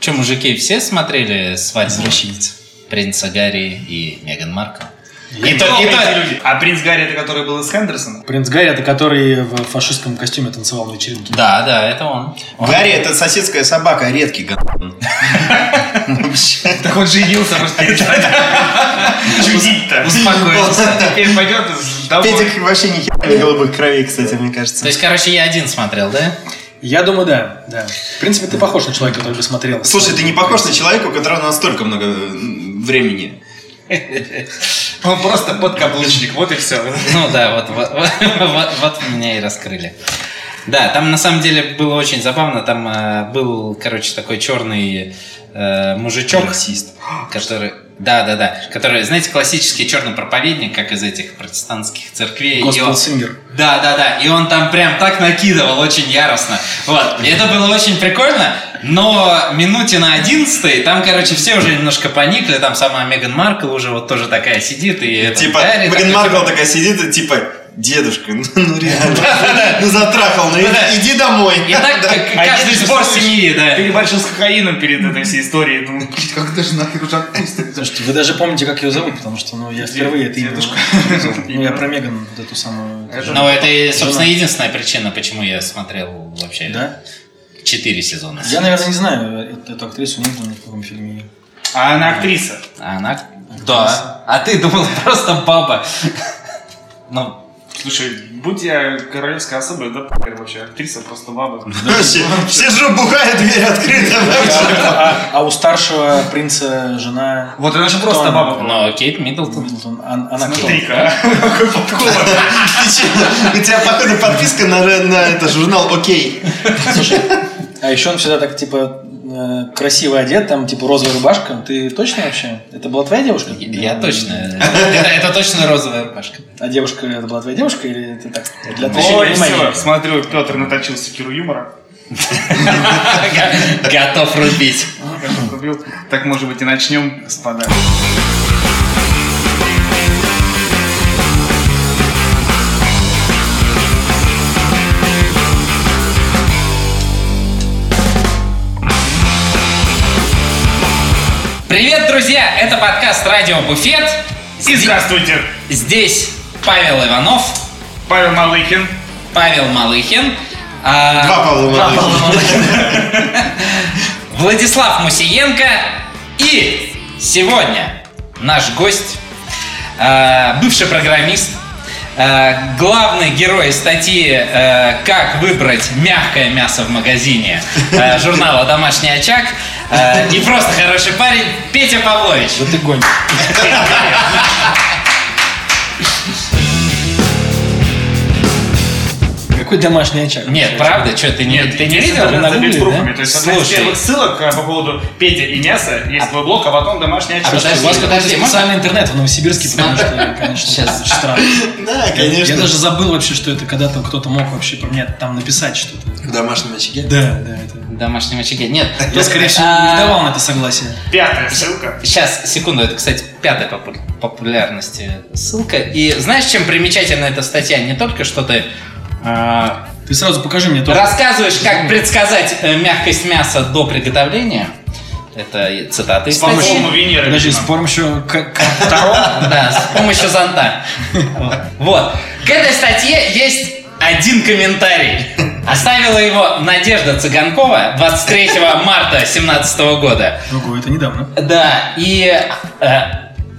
Че, мужики, все смотрели свадьбу принца Гарри и Меган Маркл? И то, и то- А принц Гарри это который был из Хендерсона? Принц Гарри, это который в фашистском костюме танцевал на вечеринке. Да, да, это он. Он- Гарри это соседская собака, редкий г***. Вообще. Так он женился, может чудить-то. Успокоился. Теперь пойдет домой. Петик вообще ни хера не голубых кровей, кстати, мне кажется. То есть, короче, я один смотрел, да? Я думаю, да, да. В принципе, ты похож на человека, который бы смотрел. Слушай, ты не похож на человека, у которого настолько много м, времени. Он просто подкаблучник, вот и все. Ну да, вот, вот, вот, вот меня и раскрыли. Да, там на самом деле было очень забавно. Там э, был, короче, такой черный э, мужичок. Расист. Который, да, да, да. Который, знаете, классический черный проповедник, как из этих протестантских церквей. Госпел Сингер. Да, да, да. И он там прям так накидывал очень яростно. Вот. И это было очень прикольно. Но минуте на одиннадцатой, там, короче, все уже немножко поникли. Там сама Меган Маркл уже вот тоже такая сидит. И Типа, Меган такой, Маркл такая сидит и типа, дедушка, ну, ну реально, ну затрахал, ну иди домой. И так, А каждый представляешь, семьи, да. Переборщил с кокаином перед этой всей историей. «Блин, как даже нахер уже отпустит. Слушайте, вы даже помните, как ее зовут, потому что, ну, я впервые это Дедушка. Ну, я про Меган, вот эту самую. Ну, это, собственно, единственная причина, почему я смотрел вообще Да? четыре сезона. Я, наверное, не знаю эту, актрису, не ни в каком фильме. А она актриса. А она... Да. А ты думал, просто баба. Ну, Слушай, будь я королевской особой, да похер вообще. Актриса просто баба. Вообще, Все же бухают, дверь открыта. А, а у старшего принца жена... Вот она же просто баба но Кейт Миддлтон. Миддлтон, а- Она? Смотри-ка, а. какой подход. У тебя, походу, подписка на, журнал «Окей». Слушай, а еще он всегда так, типа, красиво одет, там, типа, розовая рубашка. Ты точно вообще? Это была твоя девушка? Я точно. Это, это точно розовая рубашка. А девушка, это была твоя девушка или ты так? Для Ой, все, смотрю, Петр наточил секиру юмора. Готов рубить. Рубил. Так, может быть, и начнем, господа. Привет, друзья! Это подкаст «Радио Буфет». И здравствуйте, Здесь Павел Иванов, Павел Малыхин. Павел Малыхин. а, Два Павла два Малыхина. Павла Малыхина. Владислав Мусиенко. И сегодня наш гость, а, бывший программист, а, главный герой статьи а, «Как выбрать мягкое мясо в магазине» журнала «Домашний очаг» а, и просто хороший парень Петя Павлович. Да ты гонишь. Какой домашний очаг? Нет, правда? Что, ты не, ты не видел? на Гугле, битпруфами. да? То есть одна из первых ссылок а, по поводу Петя и мяса есть твой блог, а потом домашний очаг. подожди, У вас какой-то подожди, специальный интернет в Новосибирске, потому что, конечно, Сейчас. странно. Да, Я конечно. даже забыл вообще, что это когда-то кто-то мог вообще про меня там написать что-то. В домашнем очаге. Да, да, это... Домашнем очаге. Нет. Я, скорее всего, А, не давал на это согласие. Пятая ссылка. Сейчас, секунду, это, кстати, пятая по попу- популярности ссылка. И знаешь, чем примечательна эта статья? Не только, что ты а, Ты сразу покажи мне то. рассказываешь, как предсказать э, мягкость мяса до приготовления. Это цитаты из С помощью Венеры. Подожди, с помощью Таро? Да, с помощью зонта. Вот. К этой статье есть один комментарий. Оставила его Надежда Цыганкова 23 марта 2017 года. Ого, это недавно. Да, и э,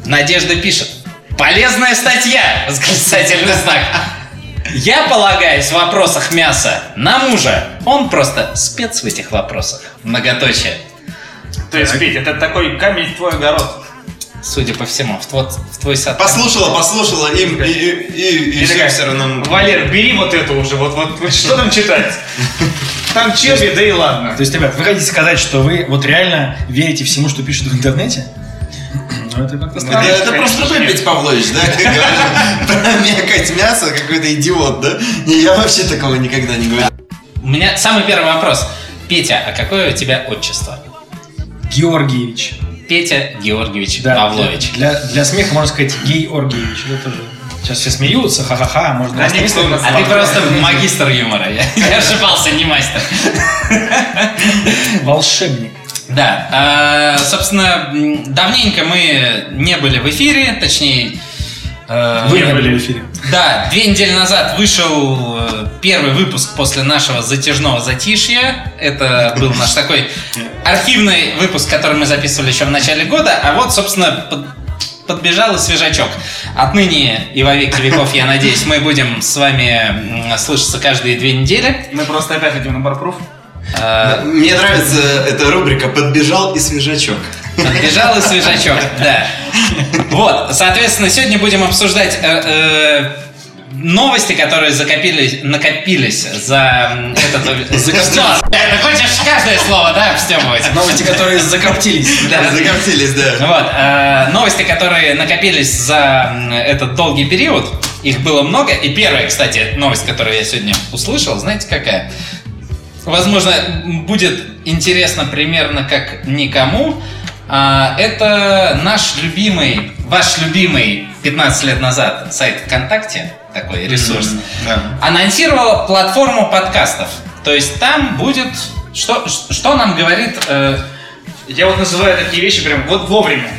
Надежда пишет. Полезная статья! Восклицательный знак. Я полагаюсь в вопросах мяса на мужа. Он просто спец в этих вопросах. Многоточие. То есть, Петь, это такой камень в твой огород. Судя по всему, в твой, в твой сад. Послушала, послушала, им, и, и, и, и И все такая, все равно... Валер, бери вот эту уже, вот, вот, вот что там читать? Там черви, да и ладно. То есть, ребят, вы хотите сказать, что вы вот реально верите всему, что пишут в интернете? Ну, это как-то Это, странно. это просто ты. Петя Павлович, да? Про мякоть мяса, какой-то идиот, да? Не, я вообще такого никогда не говорю. У меня самый первый вопрос. Петя, а какое у тебя отчество? Георгиевич. Петя Георгиевич Да, Павлович. Для, для смеха можно сказать Георгиевич. Это тоже. Сейчас все смеются, ха-ха-ха, никто у нас А ты просто магистр юмора. Я, я ошибался, не мастер. Волшебник. Да, а, собственно, давненько мы не были в эфире, точнее... э, Вы Не были. в эфире. Да, две недели назад вышел э, первый выпуск после нашего затяжного затишья. Это был наш такой архивный выпуск, который мы записывали еще в начале года. А вот, собственно, под- подбежал и свежачок. Отныне и во веки веков, я надеюсь, мы будем с вами слышаться каждые две недели. Мы просто опять идем на барпруф. Э, Мне нравится эта рубрика «Подбежал и свежачок». Подбежал и свежачок, да. Вот, соответственно, сегодня будем обсуждать э, э, новости, которые закопились, накопились за этот... Закоптились. Что? Ты хочешь каждое слово, да, обстебывать? Новости, которые закоптились. Да. Закоптились, да. Вот, э, новости, которые накопились за этот долгий период, их было много. И первая, кстати, новость, которую я сегодня услышал, знаете какая? Возможно, будет интересно примерно как никому. А, Это наш любимый, ваш любимый 15 лет назад сайт ВКонтакте, такой ресурс, анонсировал платформу подкастов. То есть там будет... Что, что нам говорит э, Я вот называю такие вещи прям вот вовремя.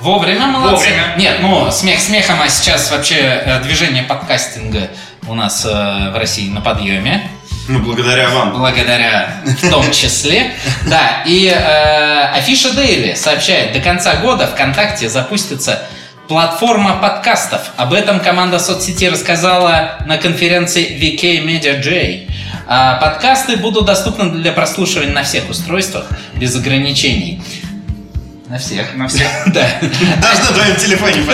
Вовремя молодцы. Вовремя. Нет, ну, смех смехом, а сейчас вообще э, движение подкастинга у нас э, в России на подъеме. Ну, благодаря вам. Благодаря в том числе. Да, и э, Афиша Дейли сообщает, до конца года ВКонтакте запустится платформа подкастов. Об этом команда соцсети рассказала на конференции VK Media J. А подкасты будут доступны для прослушивания на всех устройствах без ограничений. На всех. На всех. Да. Даже на твоем телефоне.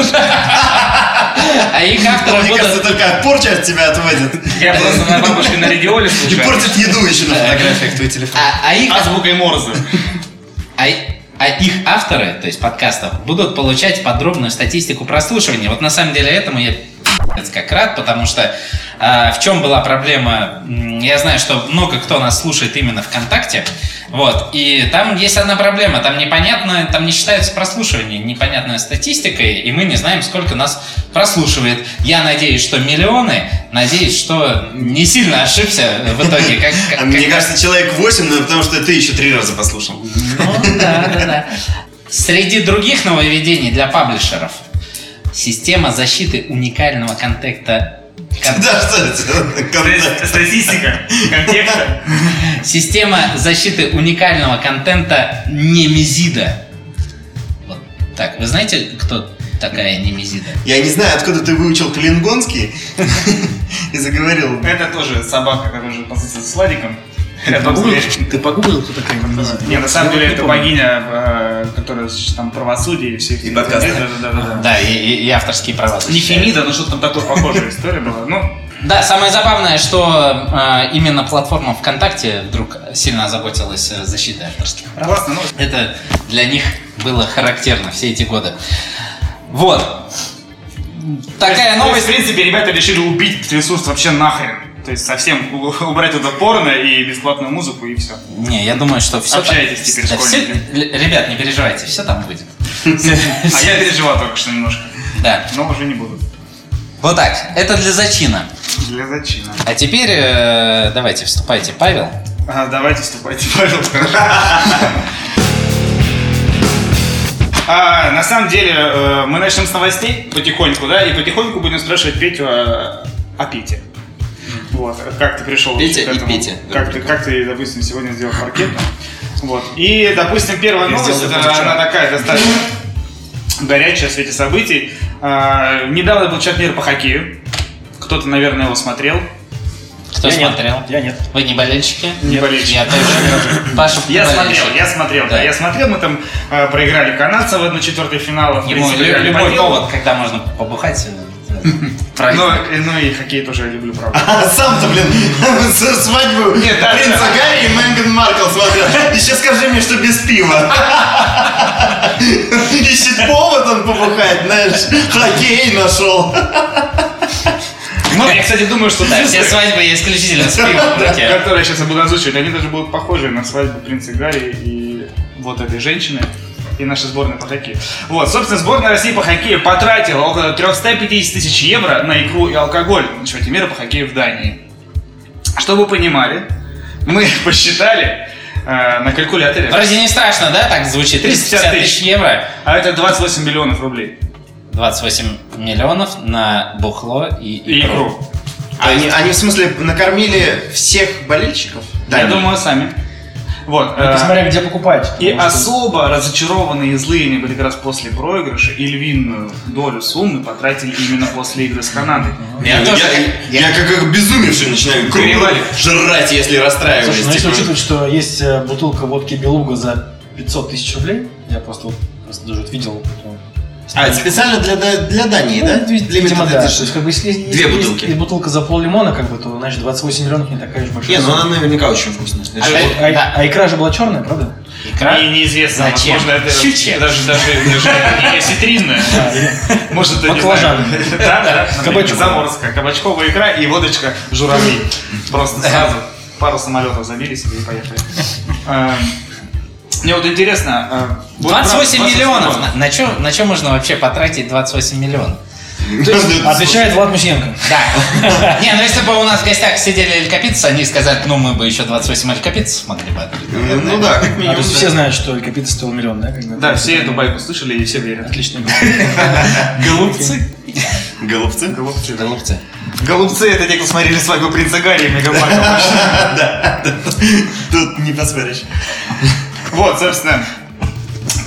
А их авторы Мне кажется, только порча от тебя отводит. Я просто на бабушке на радиоле И портит еду еще на фотографиях твой телефон. А, а их, Азбукой Морзе. а, а их авторы, то есть подкастов, будут получать подробную статистику прослушивания. Вот на самом деле этому я пи***ц как рад, потому что а, в чем была проблема? Я знаю, что много кто нас слушает именно ВКонтакте, вот, и там есть одна проблема, там непонятно, там не считается прослушивание, непонятная статистика, и мы не знаем, сколько нас прослушивает. Я надеюсь, что миллионы, надеюсь, что не сильно ошибся в итоге. Как, как- А Мне как- кажется, человек 8, но потому что ты еще три раза послушал. ну, да, да, да. Среди других нововведений для паблишеров система защиты уникального контекста кон- Да, что это? Контакт. Статистика контекста. Система защиты уникального контента Немезида. Вот так. Вы знаете, кто такая Немезида? Я не знаю, откуда ты выучил клингонский и заговорил. Это тоже собака, которая же позиция с Владиком. Ты погуглил, ты погуглил, кто такая? Не, на самом деле это богиня, э, которая там правосудие и все. И подкасты. Да, да, да, да. Да, и, авторские права. Не. Фемида, но что-то там такое похожая история была. Ну, Да, самое забавное, что э, именно платформа ВКонтакте вдруг сильно озаботилась э, защитой авторских прав. классно, ну, Это для них было характерно все эти годы. Вот. Такая То есть, новость. В принципе, ребята решили убить ресурс вообще нахрен. То есть совсем убрать это порно и бесплатную музыку и все. Не, я думаю, что все Общаетесь теперь, школьники. Ребят, не переживайте, все там будет. А я переживал только что немножко. Да. Но уже не буду. Вот так. Это для зачина. Для зачина. А теперь э, давайте вступайте, Павел. Ага, давайте вступайте, пожалуйста. А, на самом деле, э, мы начнем с новостей потихоньку, да, и потихоньку будем спрашивать Петю о, о Пете. Вот, как ты пришел Петя к и этому? Петя. Как ты, как ты, допустим, сегодня сделал паркет? Вот. И, допустим, первая новость, это, она такая достаточно горячая в свете событий. А, недавно был чемпионат по хоккею. Кто-то, наверное, его смотрел. Кто Я нет. смотрел? Я нет. Вы не болельщики? Не болельщик. Я тоже. Паша Я болельщик. смотрел, я смотрел, да. Да. я смотрел, мы там э, проиграли канадцам в 1-4 финала. Ему любой повод, когда можно побухать, Ну, ну и хоккей тоже я люблю, правда. А сам-то, блин, свадьбу Нет, да, принца да. Гарри и Мэган Маркл смотрел. Еще скажи мне, что без пива. Ищет повод он побухать, знаешь. Хоккей нашел. Ну, я, кстати, думаю, что Да, все свадьбы исключительно с пивом которые я сейчас буду озвучивать, они даже будут похожи на свадьбу принца Гарри и вот этой женщины. И наша сборная по хоккею. Вот, собственно, сборная России по хоккею потратила около 350 тысяч евро на икру и алкоголь на чемпионате мира по хоккею в Дании. Чтобы вы понимали, мы посчитали, э, на калькуляторе. Вроде не страшно, да, так звучит? 350 тысяч евро. А это 28 миллионов рублей. 28 миллионов на бухло и И икру. икру. Они, они, в смысле, накормили всех болельщиков? Я не. думаю, сами. Вот. э, Это смотря где покупать. И что- особо разочарованные и злые они были как раз после проигрыша, и львиную долю суммы потратили именно после игры с Канадой. Я Я, тоже... я, я как обезумевший начинаю кругло Горевали. жрать, если расстраиваюсь. Слушай, ну если типа. учитывать, что есть э, бутылка водки Белуга за 500 тысяч рублей, я просто, вот, просто даже вот видел. Ну, А, это специально для, для Дании, Ну, да? ви- видимо, да. То есть, как бы, если, если Две есть- бутылки. есть бутылка за пол лимона, как бы, то, значит, 28 миллионов не такая уж большая Не, ну она наверняка очень вкусная. Опять- вот- А, Да. а икра же была черная, правда? Икра? И неизвестно, Зачем? возможно, это Щучья. даже, даже, даже не осетринная. Может, это не Баклажан. знаю. Да, да, Кабачок. Заморская, кабачковая икра и водочка журавли. Просто сразу пару самолетов забили себе и поехали. Мне вот интересно... э, вот 28 правда, миллионов. На, на чё, на чё можно вообще потратить 28 миллионов? Отвечает Влад Мусенко. Да. Не, ну если бы у нас в гостях сидели элькапитцы, они сказали, ну мы бы еще 28 элькапитцев смогли бы открыть. Ну, да, как А, минимум. то есть все знают, что Элькапита стоил миллион, да? когда- Да, все эту байку слышали и все верят. Отлично. Голубцы. Голубцы? Голубцы. Голубцы. Голубцы это те, кто смотрели свадьбу принца Гарри и Меган Маркл. Да, тут не поспоришь. Вот, собственно,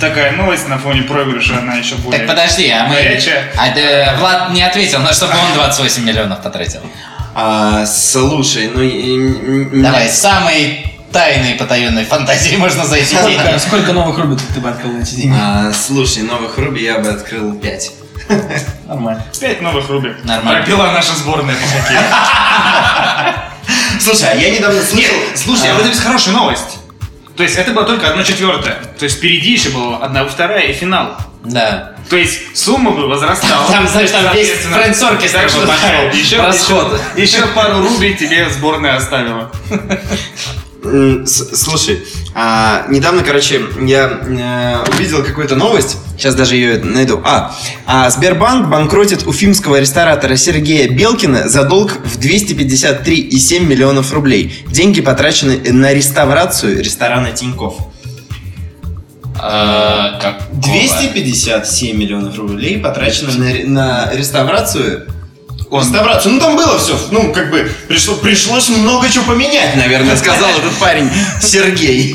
такая новость на фоне проигрыша, она еще более... Так подожди, а мы... Горячая. А да, Влад не ответил, на что бы он 28 миллионов потратил. А, слушай, ну... и- Давай, самой тайной потаенной фантазии можно за эти деньги. Сколько, новых рублей ты бы открыл на эти деньги? А, слушай, новых Руби я бы открыл 5. Нормально. Пять новых рублей. Нормально. Пропила наша сборная по хоккею. Слушай, а я недавно слышал... Слушай, а в этом есть хорошая новость. То есть это было только одно четвертое. То есть впереди еще была одна вторая и финал. Да. То есть сумма бы возрастала. Там, знаешь, там весь Оркестр так бы что пошел. Еще, Расход. еще, еще пару рублей тебе сборная оставила. С- Слушай, а, недавно, короче, я э, увидел какую-то новость. Сейчас даже ее найду. А, а, Сбербанк банкротит уфимского ресторатора Сергея Белкина за долг в 253,7 миллионов рублей. Деньги потрачены на реставрацию ресторана Тиньков. А, какого? 257 миллионов рублей потрачено на, на реставрацию. Реставрацию. Ну там было все. Ну, как бы пришло, пришлось много чего поменять, наверное, сказал этот парень Сергей.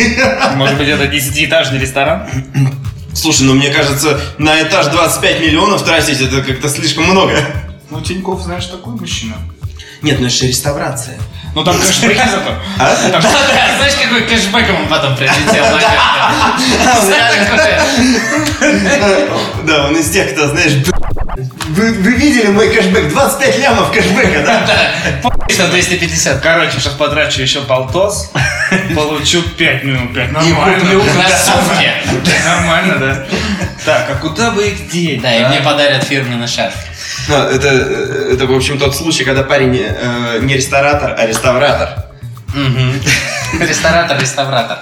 Может быть, это десятиэтажный ресторан? Слушай, ну мне кажется, на этаж 25 миллионов тратить это как-то слишком много. Ну, Тиньков, знаешь, такой мужчина. Нет, ну это же реставрация. Ну, там кэшбэки зато. А? Да, да, знаешь, какой кэшбэк ему потом прилетел на? Да, он из тех, кто, знаешь, «Б***ь, вы, вы видели мой кэшбэк? 25 лямов кэшбэка, да? Что 250? Короче, сейчас потрачу еще полтос, получу 5 минут 5. И Нормально. куплю кроссовки. Нормально, да? Так, а куда бы их деть? Да, и а? мне подарят фирменный шарф. Ну, это, это, в общем, тот случай, когда парень э, не ресторатор, а реставратор. Мгм. Ресторатор, реставратор.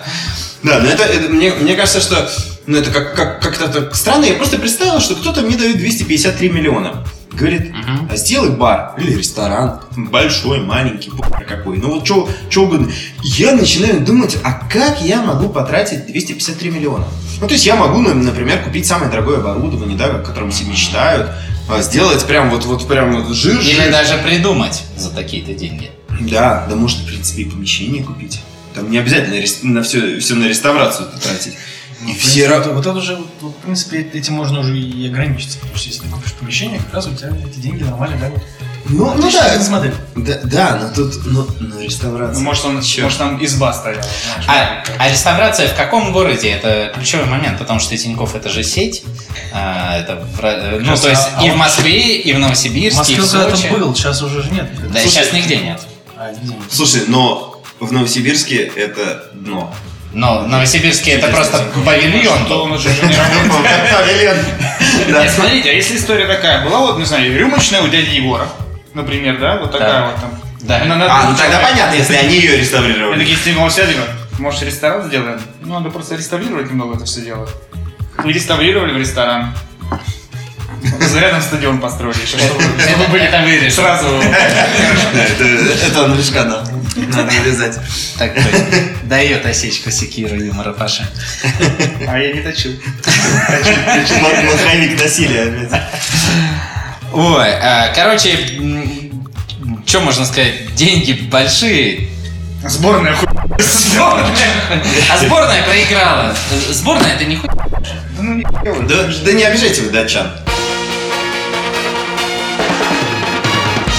Да, но это, это- мне, мне кажется, что ну, это как, как, как-то так странно. Я просто представил, что кто-то мне дает 253 миллиона. Говорит, Мгм. а сделай бар или ресторан. Большой, маленький, какой. Ну вот что угодно. Я начинаю думать, а как я могу потратить 253 миллиона? Ну, то есть я могу, ну, например, купить самое дорогое оборудование, да, о котором все мечтают, а, сделать прям вот, вот прям вот жир, Или жир. даже придумать за такие-то деньги. Да, да можно, в принципе, и помещение купить. Там не обязательно на все, все на реставрацию тратить. И В все вот, вот это уже, вот, в принципе, этим можно уже и ограничиться. Потому что если ты купишь помещение, как раз у тебя эти деньги нормально лягут. Ну, ну Отличная да. бизнес-модель. да. Да, но тут, ну, ну, реставрация. Ну, Может, он, Чё? может, там изба стояла. знаешь. А, а реставрация в каком городе? Это ключевой момент, потому что Тинькофф это же сеть. А, это, в Ра- ну, Сейчас, то есть а- и в он- Москве, и в Новосибирске, и Москве в Сочи. был, сейчас уже же нет. Да, Слушай, сейчас нигде нет. А, где? Слушай, но в Новосибирске это дно. Но в Новосибирске это просто павильон. То он уже. Павильон. Нет, смотрите, а если история такая была, вот, не знаю, рюмочная у дяди Егора, например, да, вот такая вот там. Да. А, ну тогда понятно, если они ее реставрировали. такие стимул сядем, может ресторан сделаем? Ну, надо просто реставрировать немного это все дело. И реставрировали в ресторан. Рядом стадион построили еще, чтобы, были Это вырежем. сразу... Это, лишь да. Надо вырезать. Так точно. Дает осечку секиру юмора Паша. А я не точил. Маховик насилия опять. Ой, а, короче, что можно сказать? Деньги большие. Сборная хуй. А сборная проиграла. Сборная это не хуй. Да ну не Да, да не обижайте вы датчан.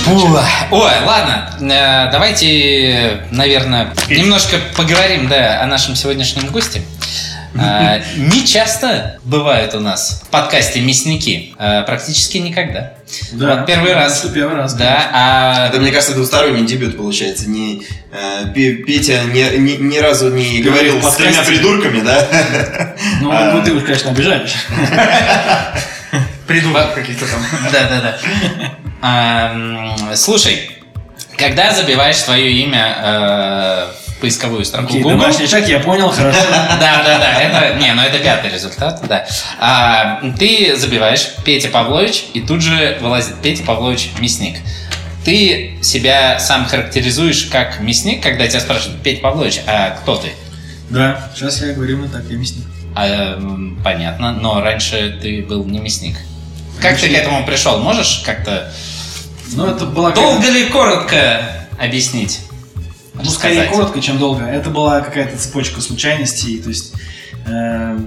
Ой, ладно, э, давайте, наверное, немножко поговорим, да, о нашем сегодняшнем госте. Э, Не часто бывают у нас в подкасте мясники, Э, практически никогда. Вот первый раз. Это первый раз. Да, а Это, мне кажется, двусторонний дебют получается. Не, э, Пе- Петя ни, ни- ни разу не говорил с тремя придурками, да? Ну, А. ну, ты уж, конечно, обижаешь. Придурок каких-то там. Да, да, да. А, м, Слушай, когда забиваешь свое имя э, в поисковую строку Окей, Google, домашний шаг, я понял, хорошо. Да, да, да, это, не, ну это пятый результат, да. А, ты забиваешь Петя Павлович, и тут же вылазит Петя Павлович мясник. Ты себя сам характеризуешь как мясник, когда тебя спрашивают, Петя Павлович, а кто ты? Да, сейчас я говорю именно так, я мясник. А, понятно, но раньше ты был не мясник. Как ты к этому пришел? Можешь как-то Ну, это была... долго ли коротко объяснить? Ну, скорее Сказать. коротко, чем долго. Это была какая-то цепочка случайностей, то есть э,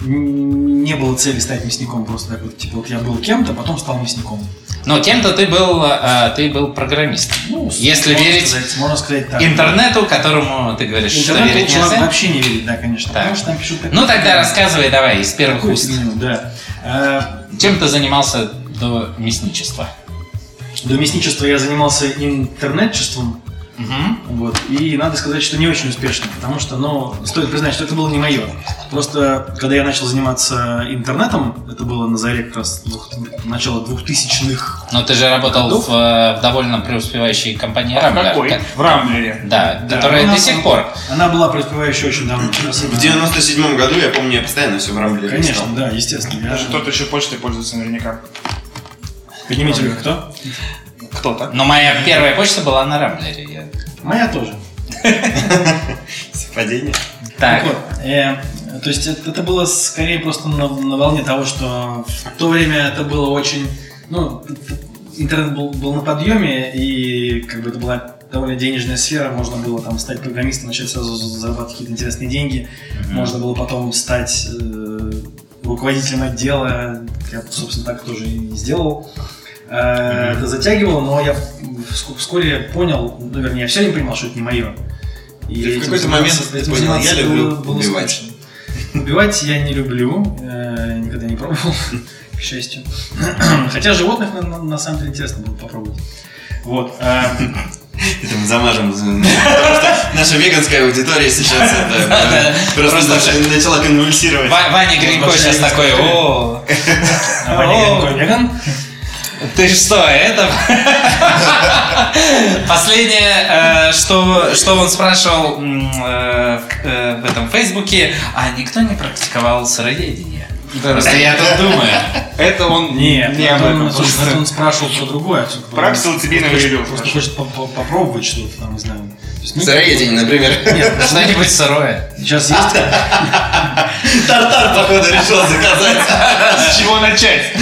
не было цели стать мясником, просто так вот, типа, вот я был кем-то, потом стал мясником. Но кем-то ты был, а, ты был программистом. Ну, Если можно верить сказать, можно сказать так. интернету, которому ты говоришь, что Интернет верить нельзя. вообще не верить, да, конечно. Так. Потому что там пишут Ну тогда рассказывай давай из первых уст. фигню, да. Э, Чем ты занимался до мясничества? До мясничества я занимался интернетчеством, Мгм. Вот. И надо сказать, что не очень успешно, потому что, ну, стоит признать, что это было не мое. Просто, когда я начал заниматься интернетом, это было на заре как раз двух, начала двухтысячных. Но ты же работал Годов? в, э, в довольно преуспевающей компании А Рамблер. какой? ка- В Рамблере. Да, Да, которая она- до сих пор. Она была преуспевающей очень давно. В она- 97 году, я помню, я постоянно все в рамблере Конечно, листал. да, естественно. Я Даже же... кто-то еще почтой пользуется наверняка. Поднимите руку, кто? Кто-то. Но моя первая почта была на Рамблере. я- Моя тоже. Совпадение. Так, Так вот, э, то есть это, это было скорее просто на, на волне того, что в то время это было очень, ну, интернет был, был на подъеме, и как бы это была довольно денежная сфера, можно было там стать программистом, начать сразу зарабатывать какие-то интересные деньги, можно было потом стать э, руководителем отдела, я, собственно, так тоже и сделал. Э, Это затягивало, но я вс- вскоре понял, ну, вернее, я все время понимал, что это не мое. И Ты в какой-то момент этим понял, я люблю было- было убивать. скучно. Убивать я не люблю, э, никогда не пробовал, к счастью. Хотя животных на, на- на самом деле интересно было попробовать. Вот. э, Это мы замажем. Потому что наша веганская аудитория сейчас просто начала конвульсировать. Ва- Ваня Гринько сейчас такой, о, Ваня. Гринько веган? ты что, это... Последнее, э, что, что он спрашивал э, э, в этом Фейсбуке, а никто не практиковал сыроедение? Просто я тут думаю. Это он Нет, не об он, этом. он спрашивал про другое. Про псилоцибиновую Просто еду Просто хочет по- по- попробовать что-то там, не знаю. Ну, Сыроедение, например. Нет, Что-нибудь сырое. сейчас есть Тартар, походу, решил заказать. С чего начать?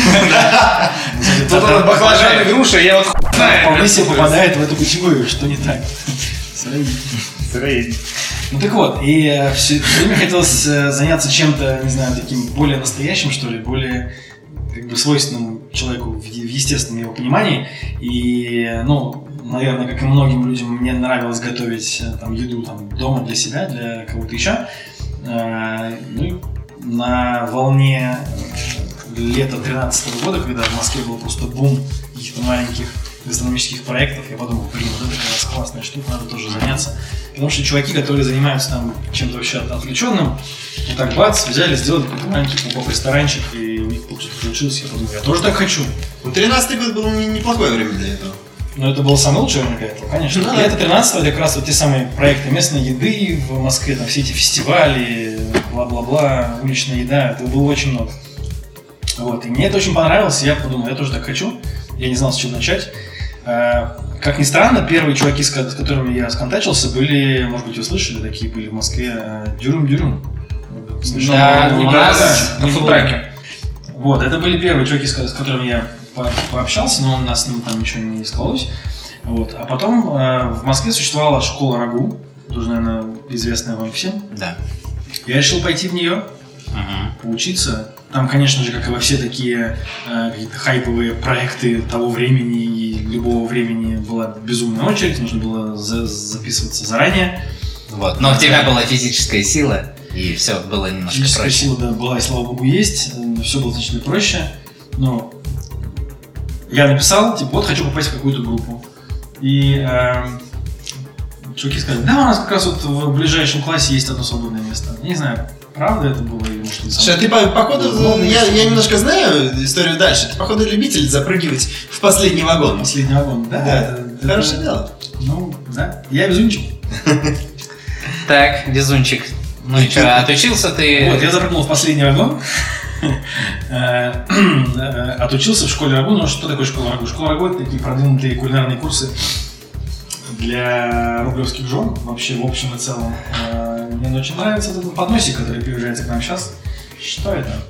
Тут вот баклажаны, попадает. груша, я вот вполне себе попадает в эту категорию, что не так. Сыроедение. Ну так вот, и все время хотелось э, заняться чем-то, не знаю, таким более настоящим, что ли, более как бы свойственным человеку в, в естественном его понимании. И, ну, наверное, как и многим людям, мне нравилось готовить э, там еду там дома для себя, для кого-то еще. Э, Ну на волне э, лета 2013 года, когда в Москве был просто бум каких-то маленьких гастрономических проектов, я подумал, блин, вот это как раз классная штука, надо тоже заняться. Потому что чуваки, которые занимаются там чем-то вообще от- отвлеченным, вот так бац, взяли, сделали какой-то маленький поп ресторанчик, и у них что-то получилось, я подумал, я тоже так хочу. Ну, 13 год был не- неплохое время для этого. Но это было самое лучшее время для этого, конечно. Ну и да. это 13 это как раз вот те самые проекты местной еды в Москве, там все эти фестивали, бла-бла-бла, уличная еда, это было очень много. Вот, и мне это очень понравилось, и я подумал, я тоже так хочу. Я не знал, с чего начать. Э, Как ни странно, первые чуваки, с ко- с которыми я сконтачился, были, может быть, вы слышали, такие были в Москве, э, Дюрум-Дюрум. Да, у нас на не фудтраке. Вот, это были первые чуваки, с, ко- с которыми я по- пообщался, но у нас с ним там ничего не склалось. Вот. А потом э, в Москве существовала школа Рагу, тоже, наверное, известная вам всем. Да. Я решил пойти в нее, Мгм. поучиться. Там, конечно же, как и во все такие э, какие-то хайповые проекты того времени и любого времени была безумная очередь, нужно было за- записываться заранее. Вот. Но у тебя была физическая сила, и все было немножко Физическая проще. сила да, была, и слава богу, есть. Все было значительно проще. Но я написал, типа, вот хочу попасть в какую-то группу. И эм, чуваки сказали, да, у нас как раз вот в ближайшем классе есть одно свободное место. Я не знаю, правда это было или может не Слушай, а ты по- походу, Ну, я, я немножко знаю историю дальше. Ты походу любитель запрыгивать в последний вагон. Последний вагон, да? Да, это- это- Хорошее дело. Ну, да. Я везунчик. Так, везунчик. Ну и что, отучился ты? Вот, я запрыгнул в последний вагон. Э, э, Отучился в школе Рагу. Ну, что такое школа Рагу? Школа Рагу – это такие продвинутые кулинарные курсы для рублевских жен. Вообще, в общем и целом. Э, Мне очень нравится этот подносик, который приезжается к нам сейчас. Что это?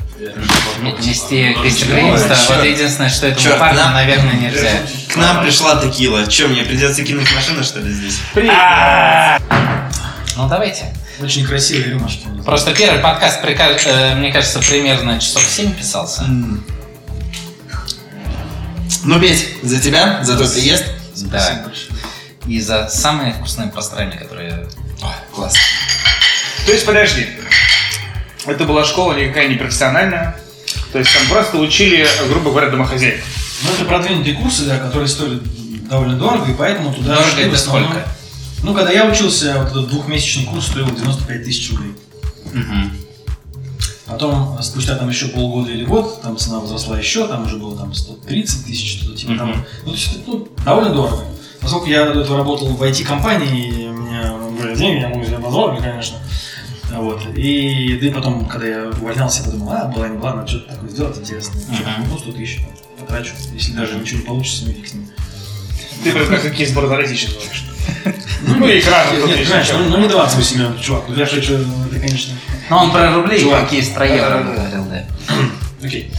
Нести гостеприимство. Чёрт. Вот единственное, что этому Чёрт, парню, нам- наверное, нельзя. К нам пришла текила. Че, мне придется кинуть машину, что ли, здесь? Ну давайте. Очень красивые рюмочки. Просто первый подкаст, э, мне кажется, примерно часов 7 писался. Ну, Петь, за тебя, за тот приезд. Да. И за самые вкусные пастрами, которые... Ой, класс. То есть, подожди. Это была школа никакая не профессиональная. То есть там просто учили, грубо говоря, домохозяйку. Ну, это продвинутые курсы, да, которые стоили довольно дорого, и поэтому туда Дорого это основном- сколько? Ну, когда я учился, вот этот двухмесячный курс стоил 95 тысяч рублей. Мгм. Потом, спустя там еще полгода или год, там цена возросла еще, там уже было там 130 тысяч, что-то типа того. Мгм. Ну, то есть, ну, довольно дорого. Поскольку я до этого работал в IT-компании, у меня были деньги, я мог взять позволили, конечно. Вот. И, да и потом, когда я увольнялся, я подумал, а, была не была, надо что-то такое сделать интересное. Мгм. Ну, 100 тысяч потрачу. Если даже ничего не получится, ну и фиг с ним. Ты прям как сборной России сейчас говоришь. Ну, и экран. тут Нет, ну, ну не 28 миллионов, чувак. Ну, я хочу, это, конечно... Ну, он про рубли и Чувак. какие про евро Да-да-да. говорил, да. Окей.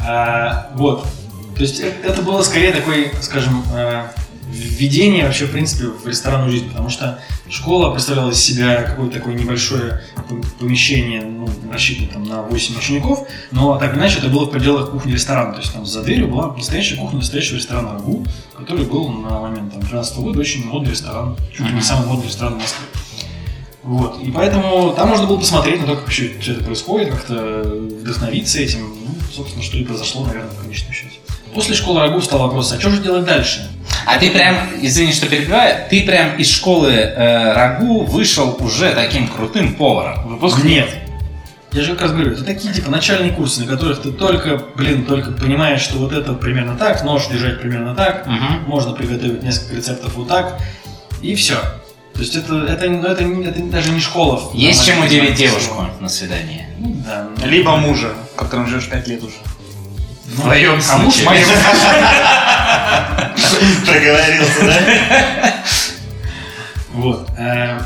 А, вот. То есть э- это было скорее такой, скажем, э, введение вообще, в принципе, в ресторанную жизнь, потому что школа представляла из себя какое-то такое небольшое помещение, ну, рассчитанное там на 8 учеников, но так или иначе это было в пределах кухни-ресторана, то есть там за дверью была настоящая кухня настоящего ресторана «Рагу», который был на момент там, 13 года очень модный ресторан, чуть ли не самый модный ресторан в Москве. Вот. И поэтому там можно было посмотреть на то, как вообще все это происходит, как-то вдохновиться этим. Ну, собственно, что и произошло, наверное, в конечном счете. После школы Рагу встал вопрос, а что же делать дальше? А ты прям, извини, что перебиваю, ты прям из школы э, Рагу вышел уже таким крутым поваром. Выпуск нет. Я же как раз говорю, это такие типа начальные курсы, на которых ты только, блин, только понимаешь, что вот это примерно так, нож держать примерно так, Мгм. можно приготовить несколько рецептов вот так, и все. То есть это, это, ну, это, не- это даже не школа. в Есть чем удивить девушку на свидание. Ну, Да. Либо мужа, которым живешь 5 лет уже. Ну, твоем а муж моим. Проговорился, да? Вот. Э,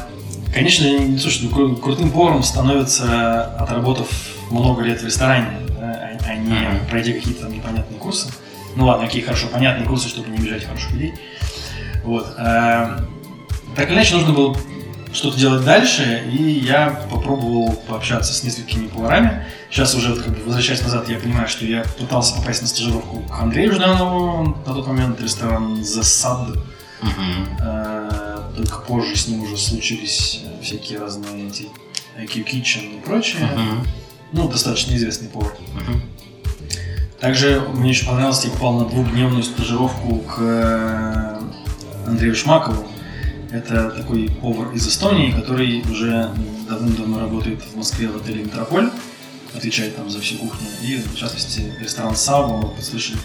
Конечно, не- слушай, ну, кру- крутым поваром становится, отработав много лет в ресторане, а а не пройдя какие-то там непонятные курсы. Ну ладно, какие хорошо понятные курсы, чтобы не обижать хороших людей. Вот. Так или иначе, нужно было что-то делать дальше, и я попробовал пообщаться с несколькими поварами. Сейчас уже, как бы, возвращаясь назад, я понимаю, что я пытался попасть на стажировку к Андрею Жданову, на тот момент ресторан Sad Мгм. Э, Только позже с ним уже случились э, всякие разные эти IQ Kitchen и прочее. Мгм. Ну, достаточно известный повар. Мгм. Также мне еще понравилось, я попал на двухдневную стажировку к э, Андрею Шмакову. Это такой повар из Эстонии, который уже давным-давно работает в Москве в отеле Метрополь, отвечает там за всю кухню. И, в частности, ресторан Сава, быть, слышали.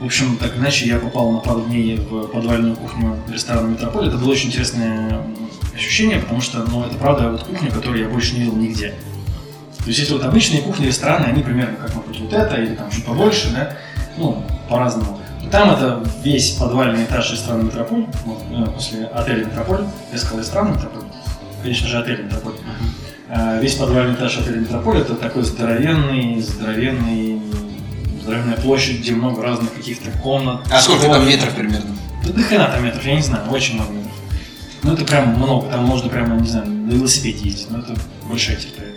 В общем, так иначе, я попал на пару дней в подвальную кухню ресторана Метрополь. Это было очень интересное ощущение, потому что, ну, это правда вот кухня, которую я больше не видел нигде. То есть, если вот обычные кухни, рестораны, они примерно как, может быть, вот это, или там чуть побольше, да, ну, по-разному, Там это весь подвальный этаж ресторана Метрополь, э, после отеля Метрополь, я сказал ресторан Метрополь, конечно же отель Метрополь. Э, Весь подвальный этаж отеля Метрополь это такой здоровенный, здоровенный, здоровенная площадь, где много разных каких-то комнат. А сколько там метров примерно? Да до хрена там метров, я не знаю, очень много метров. Ну это прям много, там можно прямо, не знаю, на велосипеде ездить, но это большая территория.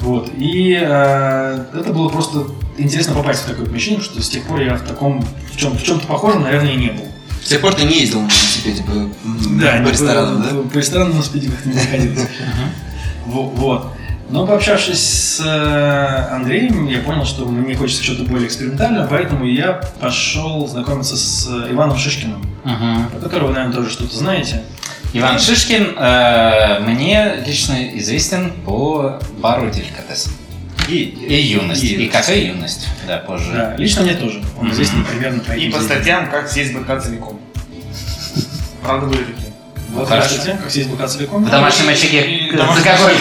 Вот, и э, это было просто интересно попасть в такое помещение, потому что с тех пор я в таком, в, чем, в чем-то похожем, наверное, и не был. С тех пор ты не ездил на велосипеде по, м, Да, по ресторанам, да? По, по ресторанам на спиде как-то не приходилось. Во- Вот. Но пообщавшись с э, Андреем, я понял, что мне хочется что-то более экспериментальное, поэтому я пошел знакомиться с э, Иваном Шишкиным, Мгм. про которого вы, наверное, тоже что-то знаете. Иван Шишкин э, мне лично известен по бару Деликатес. И, И юность. И, И- кафе юность. Да, позже. Да, лично мне тоже. Он Мгм. известен примерно по И по статьям, как съесть быка целиком. Правда были такие? Вот Хорошо. здравствуйте, как съесть быка целиком. В домашнем очаге И за какой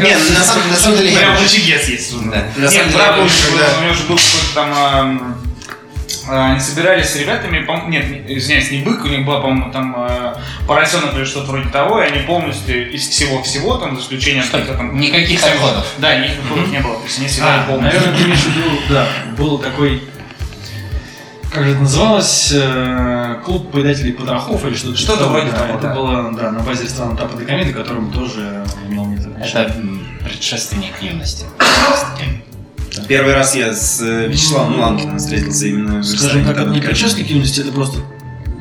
Нет, на самом, деле... Прям в очаге съесть. Нет, правда, у когда- него же был какой-то там... а, Они собирались с ребятами, нет, не- извиняюсь, не бык, у них была, по-моему, там э, поросенок или что-то вроде того, и они полностью из всего-всего, там, за исключением каких-то там... Никаких отходов. Да, никаких отходов не было, то есть они съедали А, полностью. наверное, ты имеешь в виду, да, был такой, как же это называлось, э, клуб поедателей потрохов или что-то Что-то такое, вроде да, того, Это да. было, да, на базе ресторана Тапа де Комеды, которым тоже имел место. Это предшественник юности. Первый раз я с э, Вячеславом Ланкиным встретился именно в Скажем так, это не предшественник юности, это просто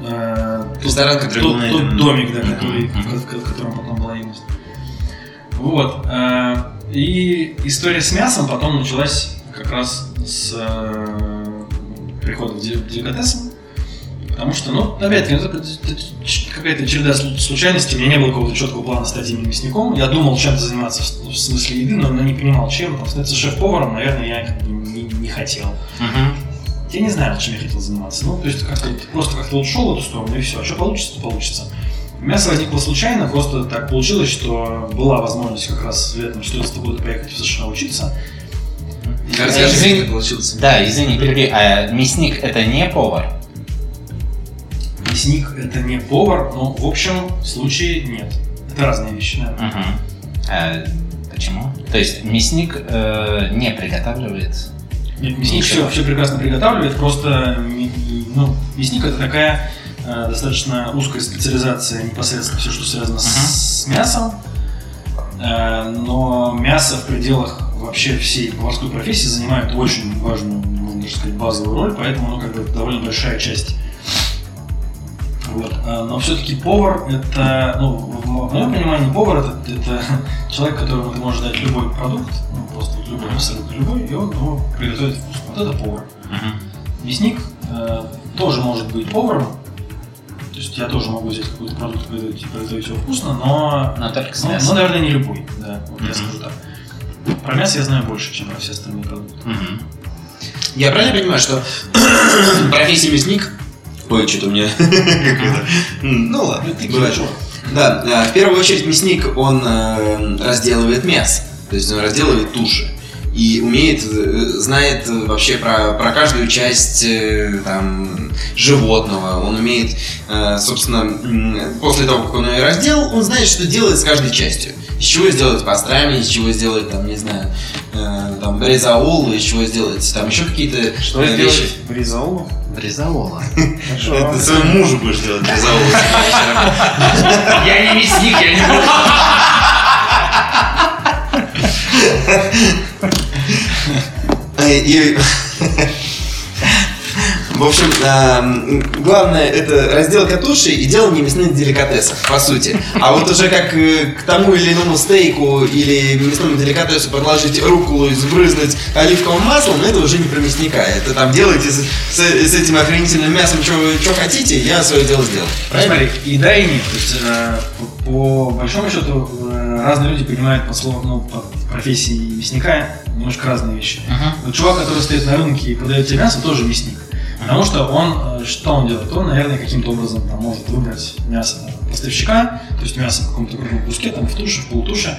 э, Ресторан, который тот, был тот домик, да, который, в, ко- в котором потом была юность. Вот. э, и история с мясом потом началась как раз с прихода в де- в деликатесы. Потому что, ну, опять-таки, это, это какая-то череда слу- случайностей. У меня не было какого-то четкого плана стать именно мясником. Я думал чем-то заниматься в, в смысле еды, но, но не понимал чем. Это шеф-поваром, наверное, я как бы не, не хотел. Мгм. Я не знаю, чем я хотел заниматься. Ну, то есть как-то просто как-то вот шел в эту сторону, и все. А что получится, то получится. Мясо возникло случайно, просто так получилось, что была возможность как раз летом 2014 года поехать в США учиться. Расскажи, Извини. как получилось. Да, извини, перебью. А мясник это не повар? Мясник – это не повар, но в общем случае нет. Это разные вещи, да. Мгм. А почему? То есть мясник э, не приготавливает Нет, мясник Ничего. все, все прекрасно приготавливает, просто ну, мясник это такая э, достаточно узкая специализация непосредственно все, что связано с мясом. Э, но мясо в пределах вообще всей поварской профессии занимает очень важную, можно даже сказать, базовую роль, поэтому ну, как бы, довольно большая часть. Вот. Э, Но все-таки повар это, ну, в мо- в моем понимании, повар это, это человек, которому ты можешь дать любой продукт, ну, просто любой, абсолютно любой, и он его приготовит вкусно. Вот это повар. Мгм. Мясник э, тоже может быть поваром. То есть я тоже могу взять какой-то продукт, приготовить, приготовить его вкусно, но, Но только с но, но, наверное, не любой. Да, вот я Мгм. скажу так. Про мясо я знаю больше, чем про все остальные продукты. Мгм. Я правильно понимаю, что профессия мясник... Ой, что-то у меня... Ну ладно, бывает. чего? Да, э, в первую очередь мясник, он э, разделывает мясо. То есть он разделывает туши. И умеет, э, знает вообще про, про каждую часть там, животного. Он умеет, собственно, после того, как он ее разделал, он знает, что делает с каждой частью. Из чего сделать пастрами, из чего сделать, там, не знаю, там, брезаол, из чего сделать там еще какие-то Что э, делать? Бризаулу? Бризаола. Это своему мужу будешь делать брезаол. Я не мясник, я не буду. И... В общем, эм, главное это разделка туши и делание мясных деликатесов, по сути. А вот уже как э, к тому или иному стейку или мясному деликатесу подложить рукулу и сбрызнуть оливковым маслом, ну, это уже не про мясника. Это там делайте с, с- с этим охренительным мясом что хотите, я свое дело сделал. Правильно? Смотри, и да, и нет. То есть, э, по, по большому счету, э, разные люди понимают по слову, ну, по профессии мясника немножко разные вещи. Мгм. Вот чувак, который стоит на рынке и продает тебе мясо, тоже мясник. Потому что он, э, что он делает? Он, наверное, каким-то образом там, может выбрать мясо поставщика, то есть мясо в каком-то крупном куске, там, в туше, в полутуше,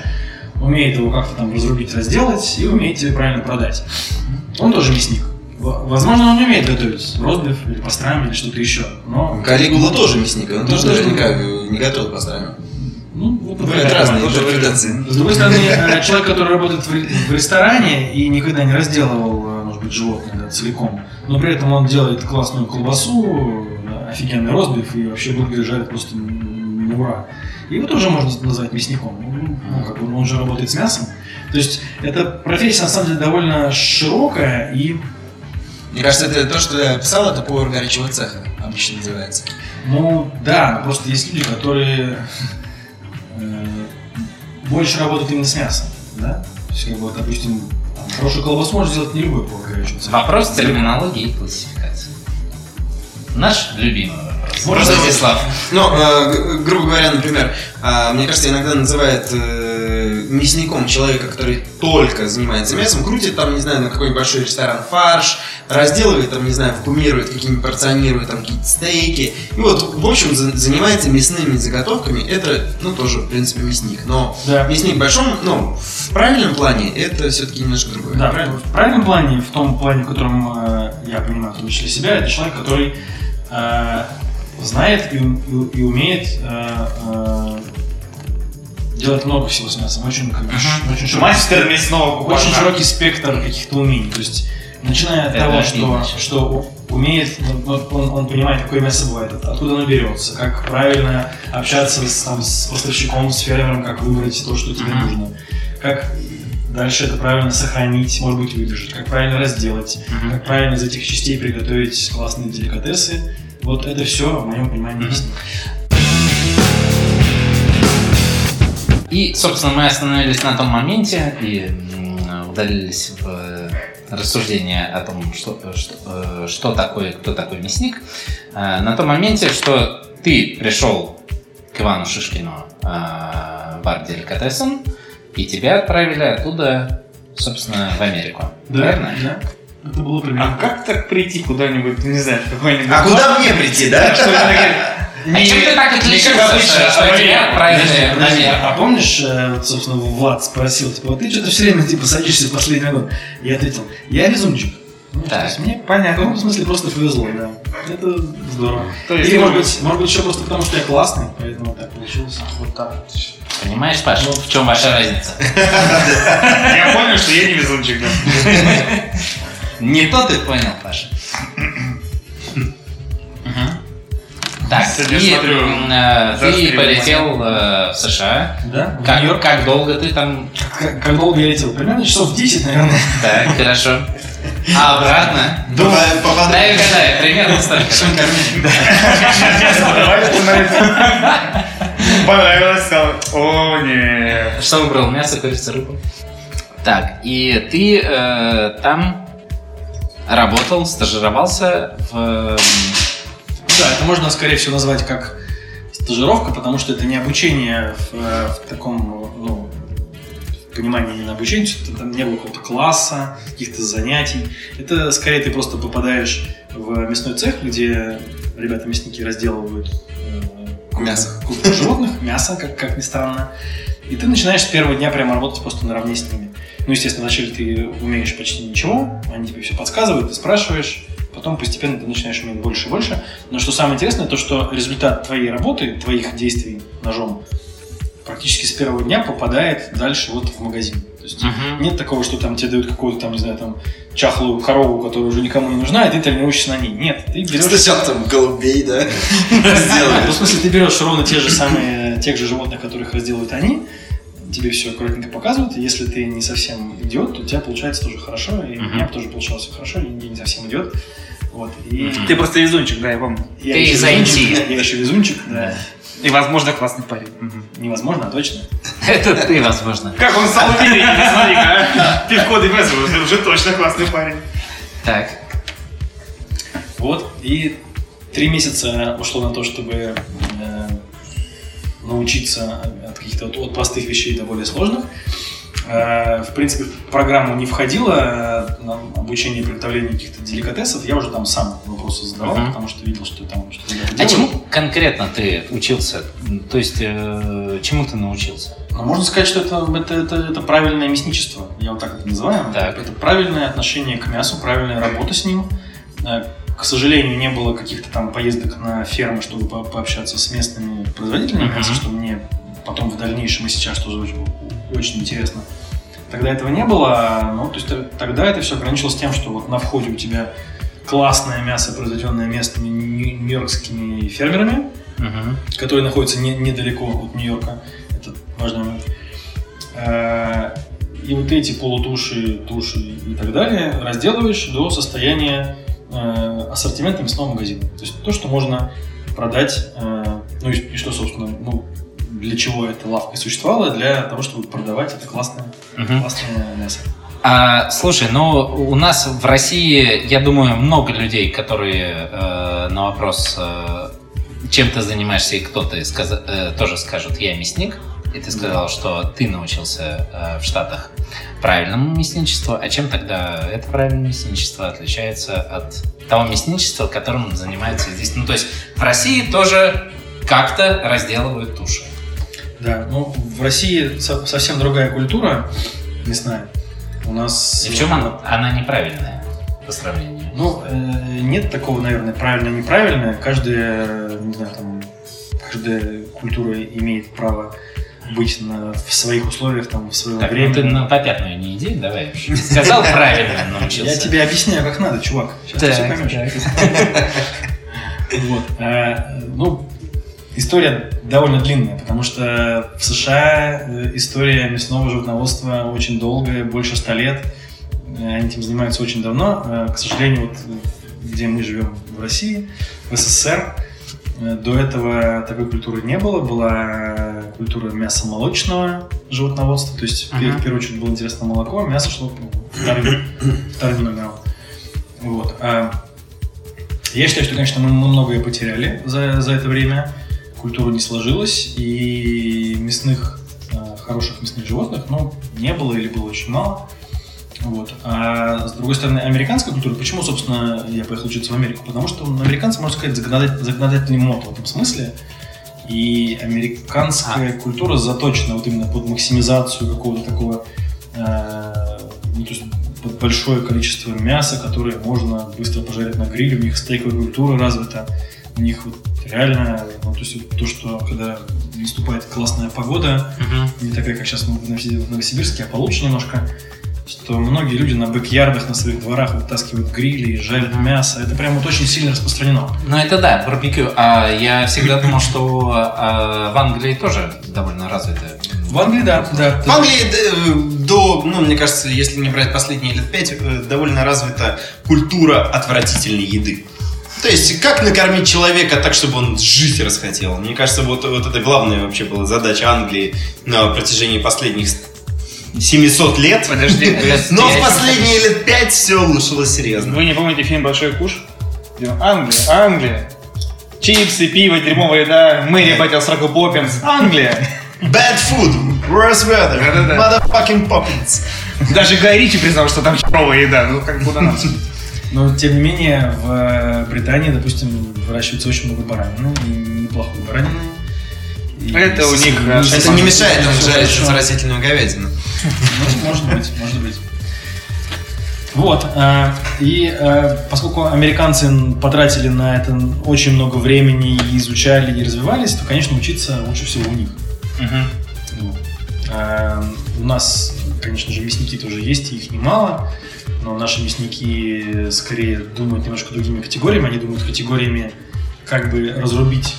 умеет его как-то там разрубить, разделать и умеет тебе правильно продать. Он тоже мясник. Возможно, он не умеет готовить розбив или пастрами или что-то еще. Но Калигула тоже мясник, он тоже наверняка не готовит постоянно. ну, вот, Бывают разные интерпретации. С другой стороны, э, человек, который работает в ресторане и никогда не разделывал, э, может быть, животное да, целиком, но при этом он делает классную колбасу, да, офигенный розбив и вообще бургеры жарит просто ура. Его тоже можно назвать мясником. Ну, ну, как бы он же работает с мясом. То есть эта профессия на самом деле довольно широкая и Мне кажется, это то, что я описал, это повар горячего цеха обычно называется. Ну да, но просто есть люди, которые э, больше работают именно с мясом, да? То есть, как бы, допустим, там, хорошую колбасу может сделать не любой цеха. Вопрос терминологии и классификации. Наш любимый вопрос. Можно Владислав. Ну, э, грубо говоря, например, э, мне кажется, иногда называют э, мясником человека, который только занимается мясом, крутит там, не знаю, на какой-нибудь большой ресторан фарш, разделывает там, не знаю, вкумирует, какие-нибудь порционирует там какие-то стейки. И вот, в общем, за- занимается мясными заготовками. Это, ну, тоже, в принципе, мясник. Но Да. мясник в большом, ну, в правильном плане, это все-таки немножко другое. Да, правильно. В правильном плане, в том плане, в котором э, я понимаю, в том числе себя, это человек, который э, знает и, и- и умеет э, э, делать много всего с мясом. Очень, как ш- очень широкий Мастер мясного купажа. очень широкий спектр каких-то умений. То есть, начиная от Это того, что, что умеет, ну, вот он, он понимает, какое мясо бывает, от- откуда оно берется, как правильно общаться с, там, с поставщиком, с фермером, как выбрать то, что тебе Мгм. нужно, как дальше это правильно сохранить, может быть, выдержать, как правильно разделать, Мгм. как правильно из этих частей приготовить классные деликатесы. Вот это все, в моем понимании, мясник. И, собственно, мы остановились на том моменте и удалились в рассуждение о том, что, что, э, что такое, кто такой мясник. Э, На том моменте, что ты пришел к Ивану Шишкину э, в бар Деликатесен, и тебя отправили оттуда, собственно, в Америку. Верно? Да. Это было А примерно. как так прийти куда-нибудь, не знаю, в какой-нибудь... А куда мне прийти, да? Такое? А чем ты так отличился, как обычно, что, а тебя в Америку? а помнишь, э, вот, собственно, Влад спросил, типа, ты что-то все время типа садишься в последний минут. Я ответил, я везунчик. Ну, то Так. есть мне понятно, в каком смысле просто повезло, да. Это здорово. То есть Или, может быть, может быть, еще просто потому, что я классный, поэтому так получилось. Вот так. Понимаешь, Паш, Ну. в чем ваша разница? Я понял, что я не везунчик, да. Не то ты понял, Паша. Так, Сегодня и смотрю, э, ты полетел э, в США. Да? В Нью-Йорк. Как, как долго ты там? Как, как долго я летел? Примерно часов 10, наверное. Так, хорошо. А обратно? Попа- попадаю. Дай угадай, примерно столько. Понравилось, сказал, о, нет. Что выбрал? Мясо, курица, рыбу? Так, и ты э, там работал, стажировался в... Да, это можно, скорее всего, назвать как стажировка, потому что это не обучение в, э, в таком, ну, понимании именно обучения, то есть там не было какого-то класса, каких-то занятий. Это скорее ты просто попадаешь в мясной цех, где ребята-мясники разделывают э, Мясо. крупных животных, мясо, как, как ни странно. И ты начинаешь с первого дня прямо работать просто наравне с ними. Ну, естественно, вначале ты умеешь почти ничего, они тебе все подсказывают, ты спрашиваешь, потом постепенно ты начинаешь уметь больше и больше. Но что самое интересное, то что результат твоей работы, твоих действий ножом, практически с первого дня попадает дальше вот в магазин. То есть мгм. нет такого, что там тебе дают какую-то там, не знаю, там чахлую корову, которая уже никому не нужна, и ты тренируешься на ней. Нет, ты берешь... Сначала там голубей, да? Ну, в смысле, ты берешь ровно те же самые, тех же животных, которых разделывают они, тебе все аккуратненько показывают, и если ты не совсем идиот, то у тебя получается тоже хорошо, и у меня тоже получалось хорошо, я не совсем идиот. Вот, и... Ты просто везунчик, да, я помню. Я Ты из IT. Я еще везунчик, да. И, возможно, классный парень. Невозможно, а точно. Это ты, возможно. Как он стал увереннее, смотри-ка. а. Пивко дымется, уже уже точно классный парень. Так. Вот, и три месяца ушло на то, чтобы э, научиться от каких-то от простых вещей до более сложных. Э, в принципе, в программу не входило э, нам обучение приготовления каких-то деликатесов. Я уже там сам вопросы задавал, Мгм. потому что видел, что там что-то ребята А делают. чему конкретно ты учился? То есть, э, чему ты научился? Ну, можно сказать, что это, это, это, это правильное мясничество. Я вот так это называю. Так. Это правильное отношение к мясу, правильная работа с ним. Э, К сожалению, не было каких-то там поездок на фермы, чтобы по- пообщаться с местными производителями Мгм. мяса, что мне потом в дальнейшем и сейчас тоже очень, очень интересно. Тогда этого не было, ну, то есть тогда это все ограничилось тем, что вот на входе у тебя классное мясо, произведенное местными нью- нью-йоркскими фермерами, Мгм. который находится не- недалеко от Нью-Йорка. Это важный момент. Э, И вот эти полутуши, туши и так далее разделываешь до состояния э, ассортимента мясного магазина. То есть то, что можно продать, э, ну и, и что, собственно, ну, для чего эта лавка и существовала, для того, чтобы продавать это классное, Мгм. классное мясо. А, слушай, ну у нас в России, я думаю, много людей, которые э, на вопрос, э, чем ты занимаешься, и кто ты, сказа- э, тоже скажут, я мясник. И ты сказал, что ты научился э, в Штатах правильному мясничеству. А чем тогда это правильное мясничество отличается от того мясничества, которым занимается здесь? Ну, то есть в России тоже как-то разделывают туши. Да, ну в России со- совсем другая культура мясная. У нас... И в чем она, она неправильная по сравнению? Ну, э, нет такого, наверное, правильно-неправильно. Каждая, не знаю, там, каждая культура имеет право быть на, в своих условиях, там, в свое Так, ну время. ты на попятную не иди, давай. Сказал правильно научился. Я тебе объясняю, как надо, чувак. Сейчас ты все поймешь. Вот. А, ну, история довольно длинная, потому что в США э, история мясного животноводства очень долгая, больше ста лет. Э, Они этим занимаются очень давно. Э, К сожалению, вот где мы живем в России, в СССР, до этого такой культуры не было. Была культура мясомолочного животноводства. То есть, Ага. в первую очередь, было интересно молоко, а мясо шло вторым, вторым номером. Вот. А я считаю, что, конечно, мы многое потеряли за, за это время. Культура не сложилась, и мясных, э, хороших мясных животных, ну, не было или было очень мало. Вот. А с другой стороны, американская культура, почему, собственно, я поехал учиться в Америку? Потому что американцы, можно сказать, законодатель, законодательный мод в этом смысле. И американская культура заточена вот именно под максимизацию какого-то такого, э, ну, то есть под большое количество мяса, которое можно быстро пожарить на гриле. У них стейковая культура развита. У них вот реально, ну, то есть вот то, что когда наступает классная погода, Мгм. не такая, как сейчас в Новоси- в Новосибирске, а получше немножко, что многие люди на бэк-ярдах, на своих дворах вытаскивают грили и жарят мясо. Это прям вот очень сильно распространено. Ну это да, барбекю. А я всегда думал, что а, в Англии тоже довольно развито. В Англии, да, да. В Англии э, до, ну, мне кажется, если не брать последние лет пять, э, довольно развита культура отвратительной еды. То есть, как накормить человека так, чтобы он жить расхотел? Мне кажется, вот, вот это главная вообще была задача Англии на протяжении последних 700 лет. Подожди. Но в последние лет пять все улучшилось серьезно. Вы не помните фильм «Большой куш»? Англия, Англия. Чипсы, пиво, дерьмовая еда. Мэри батил сраку Поппинс. Англия. Bad food, worse weather, motherfucking poppins. Даже Гай Ричи признал, что там херовая еда. Ну, как куда нам судить? Но, тем не менее, в э, Британии, допустим, выращивается очень много баранины, и неплохой баранины. И Это у них, с- Это не мешает им жарить хорошо. отвратительную говядину. Ну, может быть, может быть. Вот, э, и э, поскольку американцы потратили на это очень много времени и изучали, и развивались, то, конечно, учиться лучше всего у них. У нас, конечно же, мясники тоже есть, и их немало, но наши мясники скорее думают немножко другими категориями. Они думают категориями, как бы разрубить,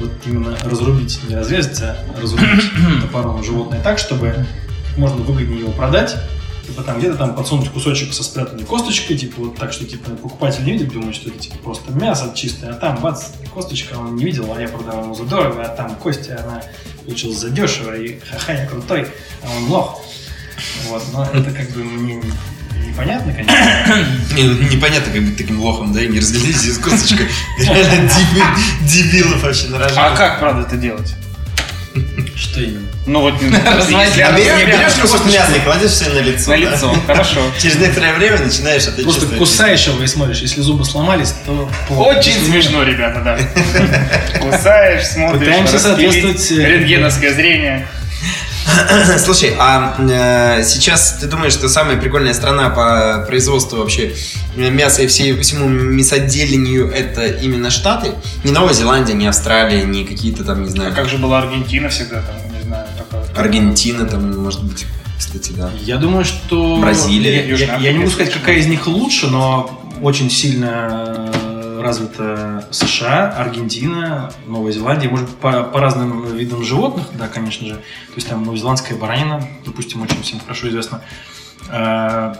вот именно разрубить, не разрезать, а разрубить топором животное так, чтобы можно выгоднее его продать, типа там где-то там подсунуть кусочек со спрятанной косточкой, типа вот так, что типа покупатель не видит, думает, что это типа просто мясо чистое, а там бац, косточка он не видел, а я продал ему за дорого, а там кость, она получилась за дешево, и ха-ха, я крутой, а он лох. Вот, но это как бы мне не- непонятно, конечно. Не- Непонятно, как быть таким лохом, да, и не разглядеть из косточка. Реально деби- дебилов вообще нарожали. А как, правда, это делать? Что именно? Ну вот, Разводить. А она берешь, кусок мяса и кладешь себе на лицо. на лицо, хорошо. Через некоторое время начинаешь это Просто кусаешь его и смотришь, если зубы сломались, то... Очень смешно, ребята, да. Кусаешь, смотришь, Пытаемся соответствовать, э, рентгеновское зрение. Слушай, а э, сейчас ты думаешь, что самая прикольная страна по производству вообще мяса и всей, всему мясоделению это именно Штаты? Не Новая Зеландия, не Австралия, не какие-то там, не А знаю, как же была Аргентина всегда, там, не знаю, такая. Аргентина там, может быть, кстати, да. Я думаю, что... Бразилия, Я, я- я не могу сказать, какая из них лучше, но очень сильно развита США, Аргентина, Новая Зеландия. Может по, по разным видам животных, да, конечно же. То есть там новозеландская баранина, допустим, очень всем хорошо известна. Э,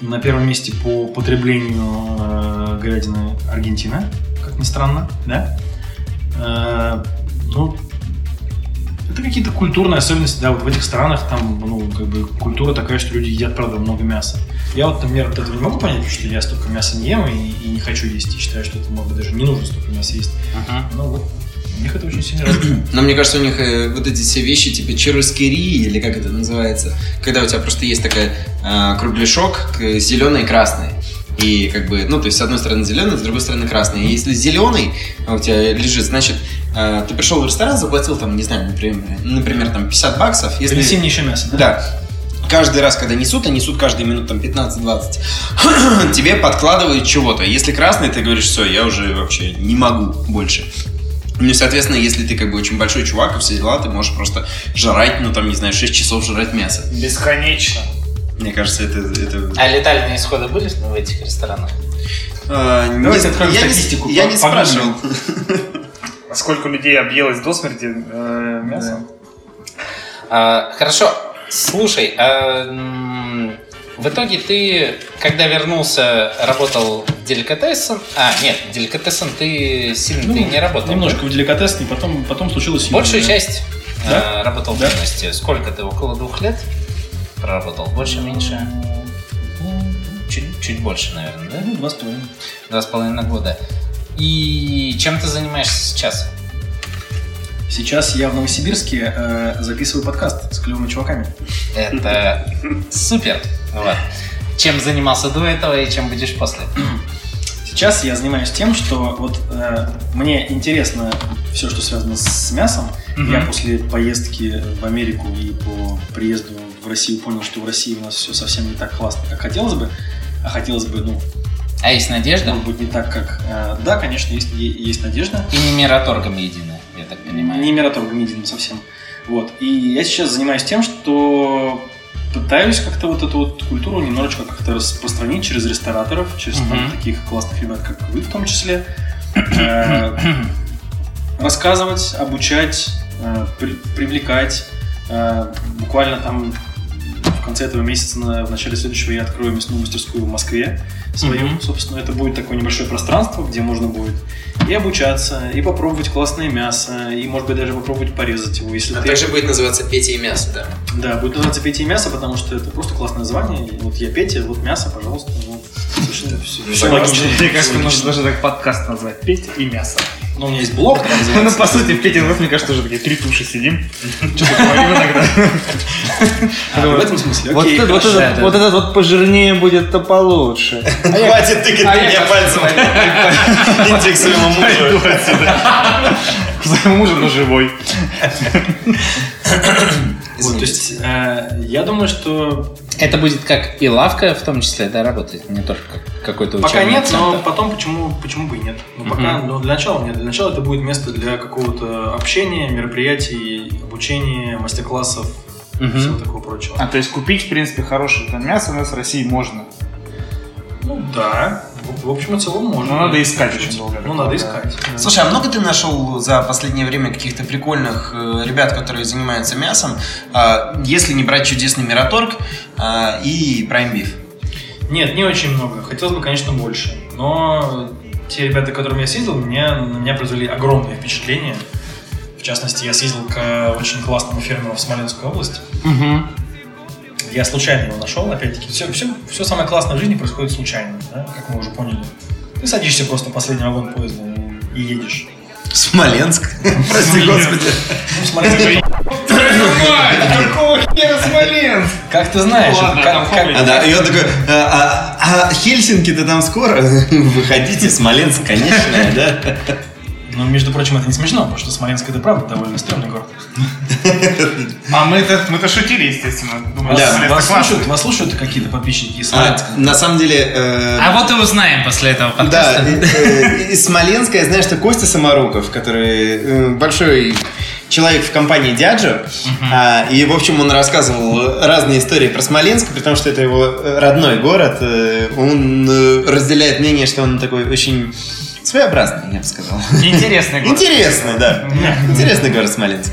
На первом месте по потреблению э, говядины Аргентина, как ни странно, да. Э, Ну, это какие-то культурные особенности, да, вот в этих странах там, ну, как бы культура такая, что люди едят, правда, много мяса. Я вот, например, вот этого не могу понять, потому что я столько мяса не ем и, и не хочу есть, и считаю, что это, может быть, даже не нужно столько мяса есть. Но вот у них это очень сильно развито. Но мне кажется, у них э, вот эти все вещи, типа чурускери, или как это называется, когда у тебя просто есть такая э, кругляшок, зеленый и красный. И как бы, ну, то есть, с одной стороны зеленый, с другой стороны красный. И если зеленый у тебя лежит, значит, э, ты пришел в ресторан, заплатил там, не знаю, например, например там 50 баксов. Если... Принеси мне еще мясо, да? Да. Каждый раз, когда несут, а несут каждые минут там 15-20, тебе подкладывают чего-то. Если красный, ты говоришь, все, я уже вообще не могу больше. Ну, и, соответственно, если ты как бы очень большой чувак и все дела, ты можешь просто жрать, ну, там, не знаю, 6 часов жрать мясо. Бесконечно. Мне кажется, это... это... А летальные исходы были в этих ресторанах? А, не Давайте з- откроем я не, статистику, я по- не спрашивал. А сколько людей объелось до смерти э, мясом? А, хорошо, слушай, а, в итоге ты, когда вернулся, работал в деликатесен? А, нет, в деликатесен ты сильно ты не работал. Ну, Немножко в деликатесный, потом, потом случилось... да? Большую да. часть Да? а, работал Да. в юности. Сколько ты, около двух лет проработал? Больше, меньше? Чуть, чуть больше, наверное, да? Ну, два с половиной. Два с половиной года. И чем ты занимаешься сейчас? Сейчас я в Новосибирске э, записываю подкаст с клевыми чуваками. Это супер. Вот. Чем занимался до этого и чем будешь после? Сейчас я занимаюсь тем, что вот э, мне интересно все, что связано с мясом. Мгм. Я после поездки в Америку и по приезду в Россию понял, что в России у нас все совсем не так классно, как хотелось бы. А хотелось бы, ну, А есть надежда? может быть, не так, как... э, да, конечно, есть, есть надежда. И не мираторгом единая, я так понимаю. Не мираторгом единым совсем. Вот. И я сейчас занимаюсь тем, что пытаюсь как-то вот эту вот культуру немножечко как-то распространить через рестораторов, через там Мгм. таких классных ребят, как вы в том числе. Э, Рассказывать, обучать, э, при- привлекать. Э, Буквально там в конце этого месяца, на- в начале следующего, я открою мясную мастерскую в Москве свою. Мгм. Собственно, это будет такое небольшое пространство, где можно будет и обучаться, и попробовать классное мясо, и, может быть, даже попробовать порезать его. Если А ты- также будет называться Петя и мясо, да. Да, будет называться Петя и мясо, потому что это просто классное название. И вот я Петя, вот мясо, пожалуйста. Ну, совершенно все, все логично. Мне кажется, можно даже так подкаст назвать. Петь и мясо. Ну, у меня есть блог, так Ну, по сути, в Петин мне кажется, тоже такие три туши сидим. Что-то говорим иногда. А, в этом смысле, Вот окей, этот- вот этот вот пожирнее будет, то получше. Хватит тыкать а меня пальцем. Индекс своему мужу. Своему мужу, но живой. То есть, э, я думаю, что Это будет как и лавка в том числе, да, работать, не только как какой-то пока учебный нет, но центр. потом почему, почему бы и нет. Ну, пока, Мгм. но для начала нет. Для начала это будет место для какого-то общения, мероприятий, обучения, мастер-классов, Мгм. всего такого прочего. А то есть купить, в принципе, хорошее там мясо у нас в России можно. Ну да, в, общем и целом можно. Но надо искать очень долго. Ну, надо Да. искать. Слушай, а много ты нашел за последнее время каких-то прикольных э, ребят, которые занимаются мясом, а, если не брать чудесный Мираторг а, и Prime Beef? Нет, не очень много. Хотелось бы, конечно, больше. Но те ребята, к которым я съездил, меня, на меня произвели огромное впечатление. В частности, я съездил к очень классному фермеру в Смоленскую область. Мгм. Я случайно его нашел, опять-таки. Все, все, все самое классное в жизни происходит случайно, да, как мы уже поняли. Ты садишься просто в последний вагон поезда и, и едешь. Смоленск. Прости, господи. Ну, Смоленск- Какого хера Смоленск? Как ты знаешь. А, да, и он такой, а, а- а Хельсинки-то там скоро? Выходите, Смоленск, конечно, да? Но, между прочим, это не смешно, потому что Смоленск это правда довольно стрёмный город. А мы-то мы-то шутили, естественно. Думали, Да, Вас классный. слушают, вас слушают какие-то подписчики из А, Смоленска? на самом деле... э, А вот и узнаем после этого Да, подкаста. э, э, из Смоленска я знаю, что Костя Самаруков, который э, большой человек в компании Дяджо, а, и, в общем, он рассказывал разные истории про Смоленск, потому что это его родной город. э, Он э, разделяет мнение, что он такой очень своеобразный, я бы сказал. Интересный город. Интересный, да. Интересный город Смоленск.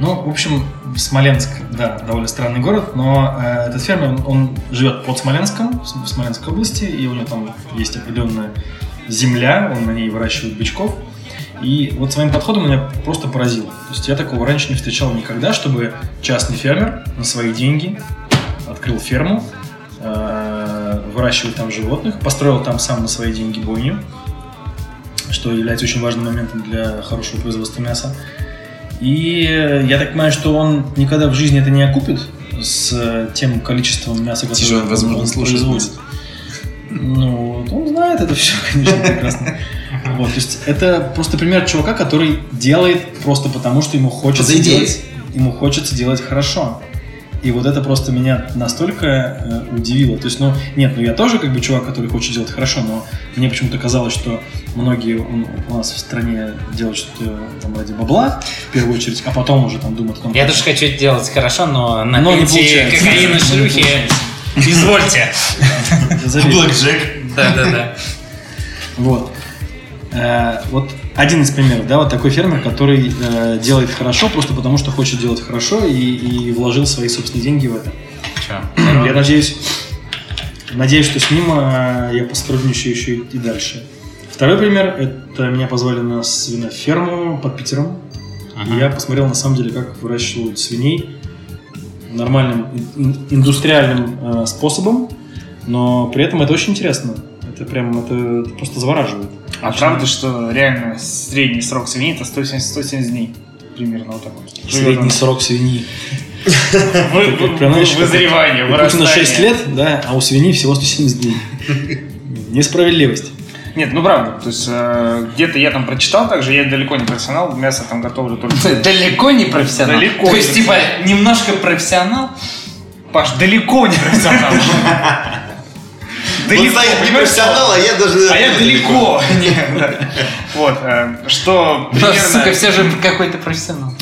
Ну, в общем, Смоленск, да, довольно странный город, но э, этот фермер, он, он живет под Смоленском, в См- в Смоленской области, и у него там есть определенная земля, он на ней выращивает бычков. И вот своим подходом меня просто поразило. То есть я такого раньше не встречал никогда, чтобы частный фермер на свои деньги открыл ферму, э, выращивает там животных, построил там сам на свои деньги бойню, что является очень важным моментом для хорошего производства мяса. И я так понимаю, что он никогда в жизни это не окупит с э, тем количеством мяса, которое Тяжело, возможно, он производит. Ну, он знает это все, конечно, прекрасно. Вот, то есть это просто пример чувака, который делает просто потому, что ему хочется делать, ему хочется делать хорошо. И вот это просто меня настолько э, удивило. То есть, ну, нет, ну я тоже как бы чувак, который хочет делать хорошо, но мне почему-то казалось, что многие у, у нас в стране делают что-то там ради бабла, в первую очередь, а потом уже там думают о том, Я как- тоже хочу это делать хорошо, но на Но не пенсии получается. кокаин и Но не шлюхи. Извольте. Блэкджек. Да, да, да. Вот. Э, вот один из примеров, да, вот такой фермер, который э, делает хорошо просто потому, что хочет делать хорошо и, и вложил свои собственные деньги в это. Чё? Я надеюсь, надеюсь, что с ним э, я посотрудничаю еще и, и дальше. Второй пример, это меня позвали на свиноферму под Питером. Ага. И я посмотрел на самом деле, как выращивают свиней нормальным ин- индустриальным э, способом, но при этом это очень интересно. Это прям это просто завораживает. А правда, что реально средний срок свиньи это 170, 170 дней? Примерно вот такой. Средний срок свиньи. Вызревание, У Путина 6 вырастание. лет, да, а у свиньи всего 170 дней. Несправедливость. Нет, ну правда. То есть э, где-то я там прочитал также, я далеко не профессионал, мясо там готовлю только. Далеко не профессионал. Далеко То есть, типа, немножко профессионал. Паш, далеко не профессионал. Вот стоит не профессионал, а я даже... А я далеко. Вот, э, что сука, примерно все же какой-то профессионал.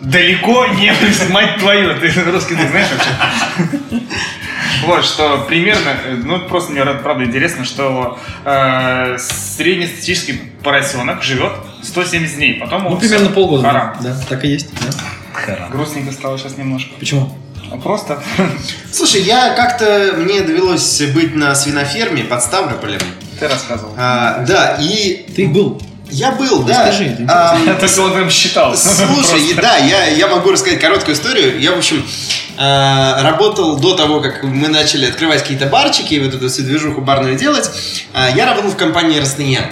далеко не. Мать твою, ты русский ты знаешь вообще? Вот, что примерно, э, ну, просто мне правда интересно, что э, среднестатистический поросенок живет 170 дней, потом Ну, примерно полгода. Харам. Да, так и есть. да. Грустненько стало сейчас немножко. Почему? А Просто Слушай, я как-то... Мне довелось быть на свиноферме под Ставрополем. ты рассказывал. А, да, и Ты был. я был, да. Расскажи, это А, Я так вот им считал. Слушай, да, я, я могу рассказать короткую историю. Я, в общем, э, работал до того, как мы начали открывать какие-то барчики и вот эту всю движуху барную делать. Э, я работал в компании Росноянг.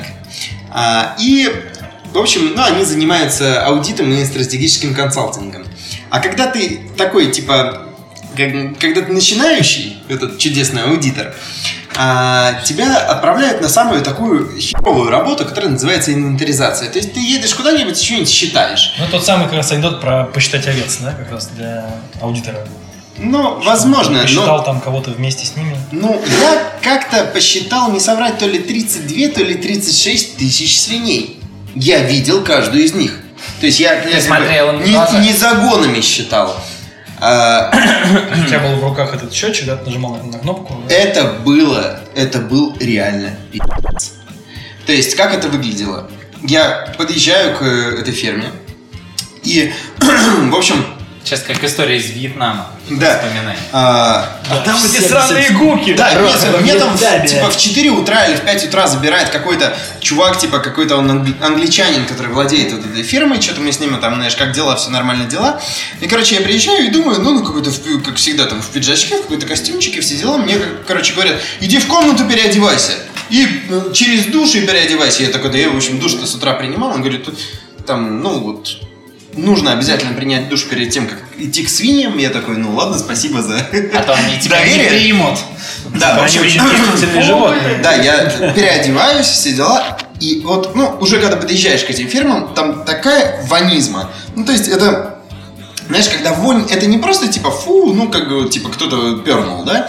А, И, в общем, ну, они занимаются аудитом и стратегическим консалтингом. А когда ты такой, типа, когда ты начинающий, этот чудесный аудитор, а, тебя отправляют на самую такую херовую работу, которая называется инвентаризация. То есть ты едешь куда-нибудь и что-нибудь считаешь. Ну, тот самый как раз анекдот про посчитать овец, да, как раз для аудитора. Ну, возможно, Посчитал но... там кого-то вместе с ними. Ну, я как-то посчитал, не соврать, то ли 32, то ли 36 тысяч свиней. Я видел каждую из них. То есть я, я смотрел не, не загонами считал. А, У тебя был в руках этот счетчик, да, ты нажимал на, на кнопку. это было, это был реально пи***ц. То есть, как это выглядело? Я подъезжаю к э, этой ферме, и, в общем, Сейчас как история из Вьетнама. Да. Вспоминай. а, А там эти сраные гуки. Да, Рот, нет, мне там да, типа да. в 4 утра или в 5 утра забирает какой-то чувак, типа какой-то он англи- англичанин, который владеет вот этой фирмой, что-то мы с ним там, знаешь, как дела, все нормально дела. И, короче, я приезжаю и думаю, ну, ну какой-то, как всегда, там, в пиджачке, в какой-то костюмчике, все дела. Мне, короче, говорят, иди в комнату переодевайся. И э, через душ и переодевайся. Я такой, да я, в общем, душ-то с утра принимал. Он говорит, тут, там, ну, вот, нужно обязательно принять душ перед тем, как идти к свиньям. Я такой, ну, ладно, спасибо за... А то они тебя не примут. Да, в общем, животные. да, я переодеваюсь, все дела. И вот, ну, уже когда подъезжаешь к этим фермам, там такая ванизма. Ну, то есть это, знаешь, когда вонь, это не просто типа фу, ну, как бы, типа кто-то пернул, да?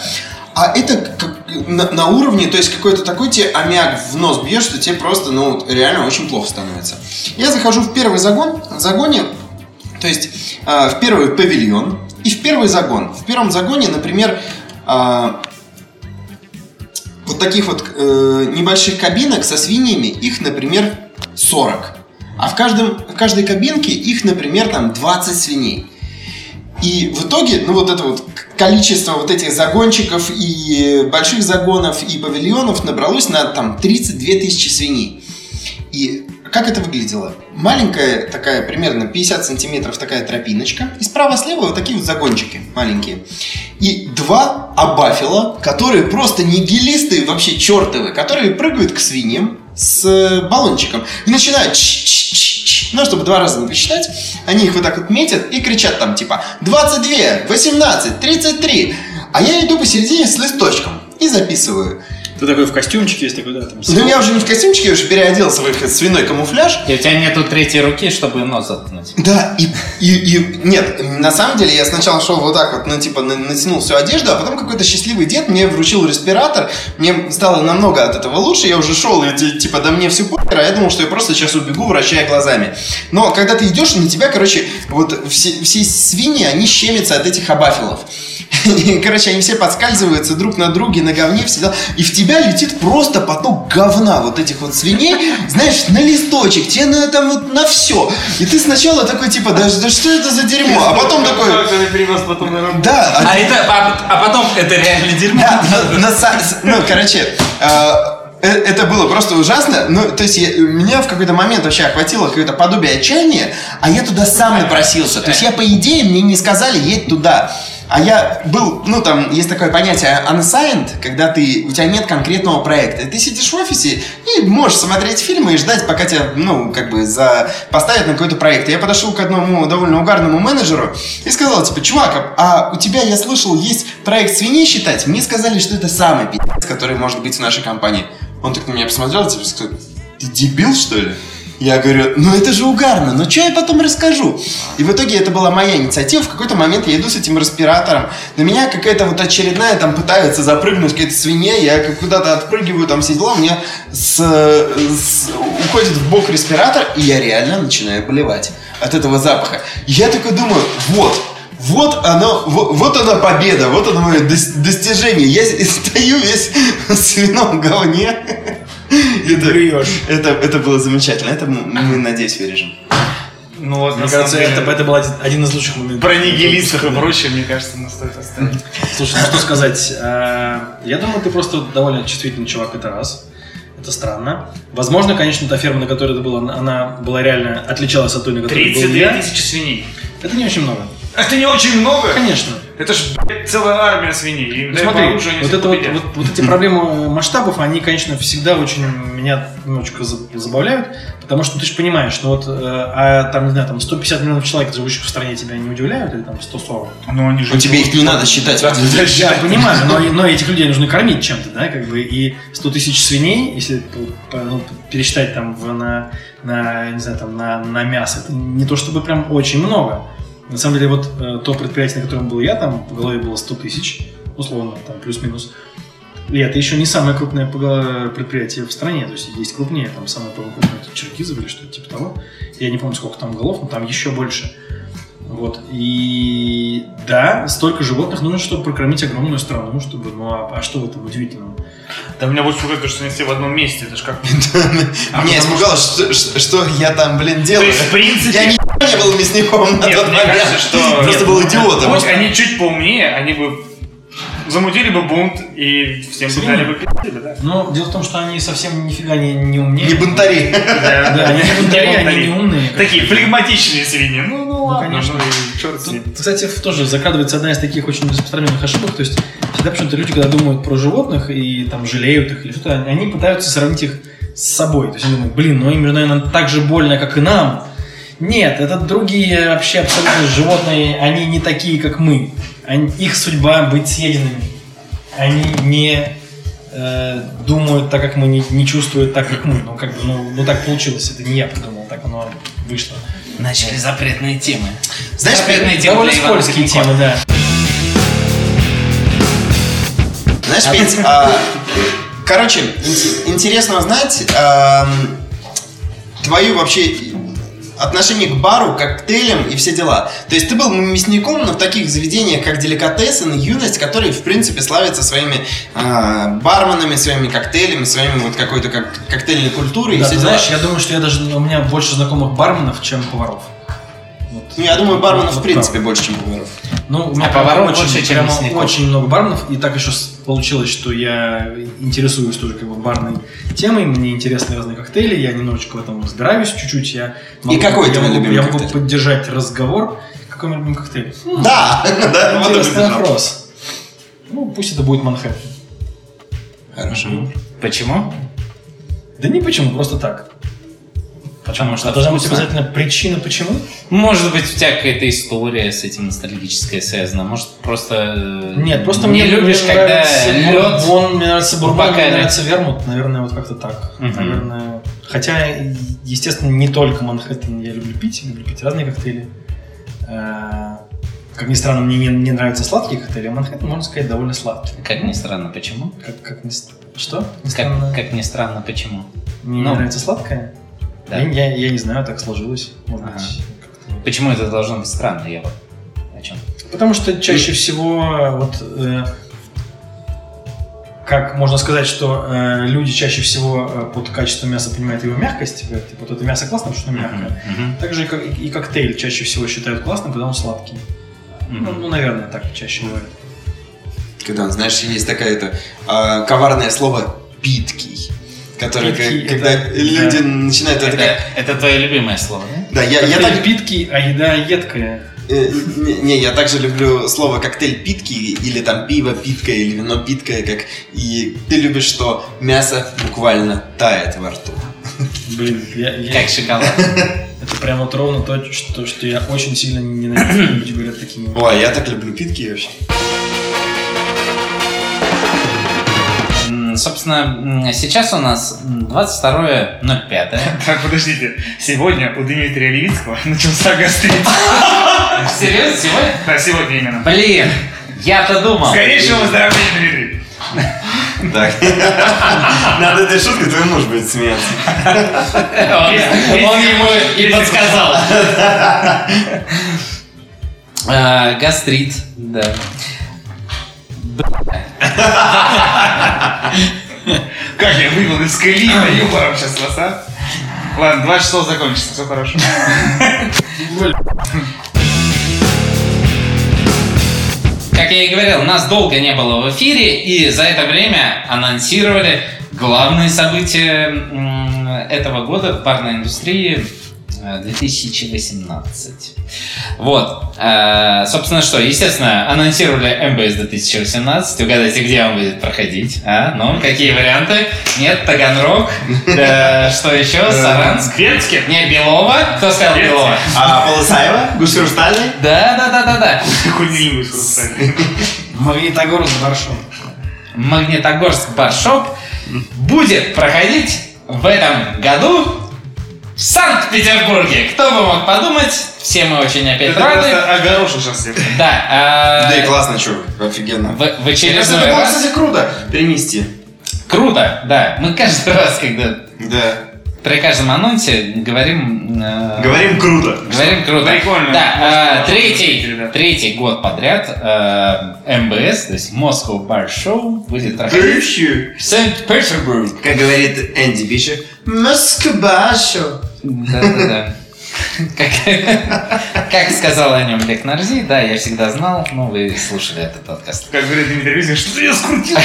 А это как на, на уровне, то есть какой-то такой тебе аммиак в нос бьет, что тебе просто, ну, вот реально очень плохо становится. Я захожу в первый загон, в загоне, то есть э, в первый павильон и в первый загон. В первом загоне, например, э, вот таких вот э, небольших кабинок со свиньями, их, например, 40. А в, каждом, в каждой кабинке их, например, там 20 свиней. И в итоге, ну вот это вот количество вот этих загончиков и больших загонов и павильонов набралось на там 32 тысячи свиней. И как это выглядело? Маленькая такая, примерно 50 сантиметров такая тропиночка. И справа-слева вот такие вот загончики маленькие. И два абафила, которые просто нигилисты вообще чертовы, которые прыгают к свиньям с баллончиком и начинают ч-ч-ч-ч. Ну, чтобы два раза не посчитать, они их вот так вот метят и кричат там типа 22, 18, 33. А я иду посередине с листочком и записываю. Ты такой в костюмчике есть такой, да, там. Ну, я уже не в костюмчике, я уже переоделся в их свиной камуфляж. И у тебя нету третьей руки, чтобы нос заткнуть. Да, и, и, и нет, на самом деле я сначала шел вот так вот, ну, типа, на- натянул всю одежду, а потом какой-то счастливый дед мне вручил респиратор, мне стало намного от этого лучше, я уже шел, и ти- типа, да мне все похер, а я думал, что я просто сейчас убегу, вращая глазами. Но когда ты идешь, на тебя, короче, вот все, все свиньи, они щемятся от этих абафилов. Короче, они все подскальзываются друг на друге, на говне, все дела. И в тебя летит просто поток говна вот этих вот свиней, знаешь, на листочек, тебе на там вот на все. И ты сначала такой, типа, да, да что это за дерьмо? А потом такой, да, а А, это, а, а потом это реально дерьмо. да, на- на ну, короче, э, э, это было просто ужасно. Ну, то есть, я- меня в какой-то момент вообще охватило какое-то подобие отчаяния, а я туда сам напросился. То есть, я, по идее, мне не сказали, едь туда. А я был, ну, там, есть такое понятие unsigned, когда ты, у тебя нет конкретного проекта. Ты сидишь в офисе и можешь смотреть фильмы и ждать, пока тебя, ну, как бы, за... поставят на какой-то проект. И я подошел к одному довольно угарному менеджеру и сказал, типа, чувак, а у тебя, я слышал, есть проект свиней считать? Мне сказали, что это самый пи***ц, который может быть в нашей компании. Он так на меня посмотрел, типа, сказал, ты дебил, что ли? Я говорю, ну это же угарно, ну что я потом расскажу? И в итоге это была моя инициатива. В какой-то момент я иду с этим респиратором. На меня какая-то вот очередная там пытается запрыгнуть какая-то свинья. Я куда-то отпрыгиваю, там все дела. У меня с, с- уходит в бок респиратор, и я реально начинаю болевать от этого запаха. Я такой думаю, вот, вот оно, вот, вот она победа, вот оно мое дос- достижение. Я стою весь в свином говне. Это, это, это было замечательно. Это мы, надеюсь, вырежем. Ну вот, Мне на кажется, деле, это, это был один, один из лучших моментов. Про нигилистов и прочее, мне кажется, нам стоит оставить. Слушай, ну что сказать? А, Я думаю, ты просто довольно чувствительный чувак, это раз. Это странно. Возможно, конечно, та ферма, на которой ты был, она- была реально отличалась от той, на которой был 32 я. тысячи свиней. Это не очень много. Это не очень много? Конечно. Это ж, блядь, целая армия свиней. И Ну, смотри, они вот, это вот, победят. вот, вот эти проблемы масштабов, они, конечно, всегда очень меня немножечко за- забавляют, потому что ты же понимаешь, ну вот, э, а там, не знаю, там 150 миллионов человек, живущих в стране, тебя не удивляют, или там 140? Ну, они же... Но тебе их не надо считать. Я понимаю, но, но этих людей нужно кормить чем-то, да, как бы, и 100 тысяч свиней, если ну, пересчитать там в- на, на, не знаю, там, на, на мясо, это не то чтобы прям очень много. На самом деле, вот э, то предприятие, на котором был я, там по голове было 100 тысяч, условно, там плюс-минус. И это еще не самое крупное предприятие в стране, то есть есть крупнее, там самое крупное это Черкизово или что-то типа того. Я не помню, сколько там голов, но там еще больше. Вот. И да, столько животных нужно, чтобы прокормить огромную страну, чтобы. Ну а, а что в этом удивительного? Да меня больше пугает, то, что они все в одном месте. Это ж как... Меня испугало, что, я там, блин, делаю. в принципе... Я не был мясником на тот момент. Просто был идиотом. Будь они чуть поумнее, они бы замутили бы бунт и всем бы дали бы пи***ли да. Но дело в том, что они совсем нифига не, не умнее. Не бунтари. Да, они не бунтари, они не умные. Такие флегматичные свиньи. Ну, ну, ладно, конечно. ну и черт с ним. Тут, кстати, тоже закрадывается одна из таких очень распространенных ошибок. То есть всегда почему-то люди, когда думают про животных и там жалеют их или что-то, они пытаются сравнить их с собой. То есть они думают, блин, ну им же, наверное, так же больно, как и нам. Нет, это другие вообще абсолютно животные, они не такие, как мы. Они- их судьба быть съеденными. Они не, э, думают так, как мы, не, не чувствуют так, как мы. Ну, как бы, ну, ну, так получилось. Это не я придумал, так оно вышло. Начали запретные темы. Знаешь, запретные темы Довольно скользкие темы, да. Знаешь, Петь, а, короче, ин- интересно узнать ам, твою вообще отношение к бару, коктейлям и все дела. То есть ты был мясником, но в таких заведениях, как Деликатесен и Юность, которые, в принципе, славятся своими а, барменами, своими коктейлями, своими вот какой-то как, коктейльной культурой и Да, все ты дела. знаешь, я думаю, что я даже у меня больше знакомых барменов, чем поваров. Вот. Ну, я думаю, барменов, в Вот принципе, правда. больше, чем поваров. Ну, у меня А поваров очень, больше, чем прямо мясников. очень много барменов, и так еще с- получилось, что я интересуюсь тоже как бы барной темой, мне интересны разные коктейли, я немножечко в этом разбираюсь чуть-чуть, я могу, какой я твой могу, любимый я могу коктейль? поддержать разговор. Какой мой любимый коктейль? Хм, Да, да, Интересный вопрос. Ну, пусть это будет Манхэттен. Хороший выбор. Почему? Да не почему, просто так. Потому что А должна быть обязательно причина, почему? Может быть, у тебя какая-то история с этим ностальгическая связана. Может, просто э, Нет, просто не мне, любишь, мне когда лед. бурбон, мне нравится бурбон, мне нравится вермут, наверное, вот как-то так. Мгм. Наверное. Хотя, естественно, не только Манхэттен я люблю пить, я люблю пить разные коктейли. Э, Как ни странно, мне не, не нравятся сладкие коктейли, а Манхэттен, можно сказать, довольно сладкий. Как ни странно, почему? Как, как ни Что? Странно. Как, как ни странно, почему? Мне ну, не нравится сладкое? Да. Я, я- я не знаю, так сложилось. Может Ага. быть. Почему это должно быть странно, я вот о чем? Потому что чаще всего вот э, как можно сказать, что э, люди чаще всего э, под качеством мяса понимают его мягкость, э, типа вот это мясо классно, потому что оно мягкое. Мгм. Также и, ко- и- и коктейль чаще всего считают классным, когда он сладкий. Мгм. Ну, ну, наверное, так чаще бывает. Когда, знаешь, есть такое это а, коварное слово «питкий», которое, Питкий, как- когда это- люди да. начинают это, Это, как... это твое любимое слово, да? Да, я, я так... питкий, а еда едкая. э, Не, не, я также люблю слово коктейль питкий, или там пиво питкое, или вино питкое, как... И ты любишь, что мясо буквально тает во рту. Блин, я, я- Как шоколад. это прямо вот ровно то, что, что я очень сильно ненавижу, люди говорят такими. Ой, я так люблю питки вообще. Собственно, сейчас у нас м, 22.05. Так, подождите. Сегодня у Дмитрия Левицкого начался гастрит. Серьезно, сегодня? Да, сегодня именно. Блин, я-то думал. Скорейшего выздоровления, Дмитрий. Так. Над этой шуткой твой муж будет смеяться. Он, он ему и подсказал. А, Гастрит, да. Как я вывел из колеи юмором сейчас вас, а? Ладно, два часов закончится, все хорошо. Как я и говорил, нас долго не было в эфире, и за это время анонсировали главные события этого года в барной индустрии 2018. Вот. Э, Собственно, что? Естественно, анонсировали МБС 2018. Угадайте, где он будет проходить. А? Ну, какие варианты? Нет, Таганрог. Что еще? Саранск. Венске? Не, Белова. Кто сказал. Белова? А Полысаева? Гусь хрустальный? Да, да, да, да, да. Не хрустальный. Магнитогорск, Баршов. Магнитогорск Баршоп будет проходить в этом году в Санкт-Петербурге. Кто бы мог подумать? Все мы очень опять Это рады. просто огорошил сейчас всех. Да, а, Да и классно, чувак, офигенно. в, в очередной это было, раз. кстати, круто перенести. Круто, да. Мы каждый раз, когда Да. при каждом анонсе говорим... э, Говорим круто. Говорим круто. Прикольно. Да, э, третий, третий год подряд э, МБС, то есть Moscow Bar Show, будет проходить в Санкт-Петербург. Как говорит Энди Бичер, Москвашу. Да-да-да. Как, как сказал о нем Лек Нарзи, да, я всегда знал, ну, вы слушали этот подкаст. Как говорит Дмитрий Левицкий, что ты ее скрутил?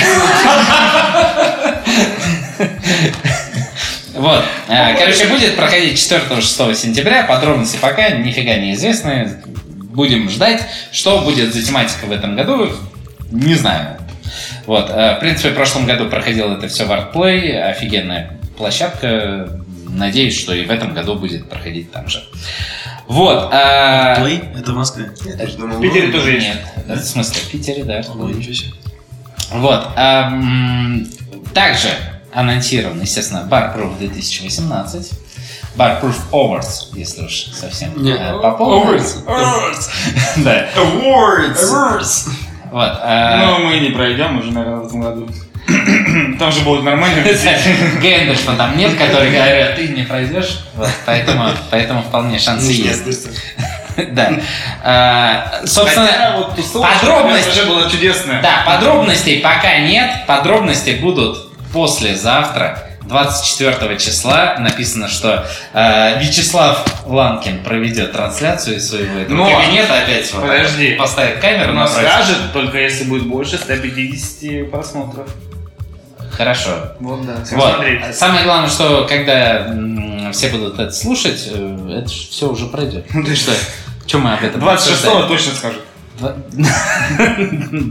Вот. А, Короче, будет проходить 4-6 сентября. Подробности пока нифига не известны. Будем ждать, что будет за тематика в этом году. Не знаю. Вот. а, В принципе, в прошлом году проходило это все в ArtPlay. Офигенная площадка. Надеюсь, что и в этом году будет проходить там же. Вот. а, Плей? Это в Москве. В Питере тоже есть. Нет. В смысле, в Питере, да. Ого, ничего себе. Вот. а, м, Также анонсирован, естественно, Barproof 2018. Barproof Awards, если уж совсем Нет, э, по полной. Awards. Да. Awards! Вот. а, Ну, мы не пройдем уже, наверное, в этом году. Там же будут нормальные Гэндальфа там нет, который говорят, ты не пройдешь. Поэтому, поэтому вполне шансы есть. Да. А, Собственно, Хотя вот тусовочка, подробности- уже была чудесная. Да, подробностей пока нет. Подробности будут послезавтра, 24 числа. Написано, что э, Вячеслав Ланкин проведет трансляцию из своего этого Но- кабинета. Опять так вот Подожди. поставит камеру Но скажет только если будет больше 150 просмотров. Хорошо. Вот, да. Вот. Самое главное, что когда все будут это слушать, э, это все уже пройдет. Ну, ты что? Чем мы об этом 26-го точно скажут. Два-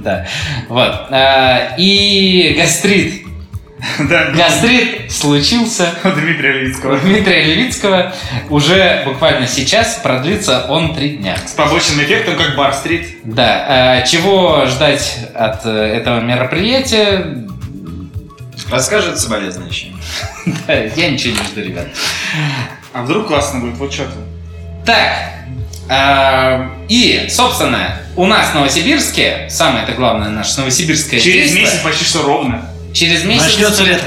Да. Вот. А, И гастрит. Да, Гастрит случился у Дмитрия Левицкого. у Дмитрия Левицкого. Уже буквально сейчас продлится он три дня. С побочным эффектом, как Бар-стрит. Да. а, Чего ждать от э, этого мероприятия? Расскажет соболезнования. Да, Я ничего не жду, ребят. А вдруг классно будет, вот что-то. Так, а, и, собственно, у нас в Новосибирске, самое это главное наше новосибирское Через месяц почти что ровно. через месяц, Начнется лето.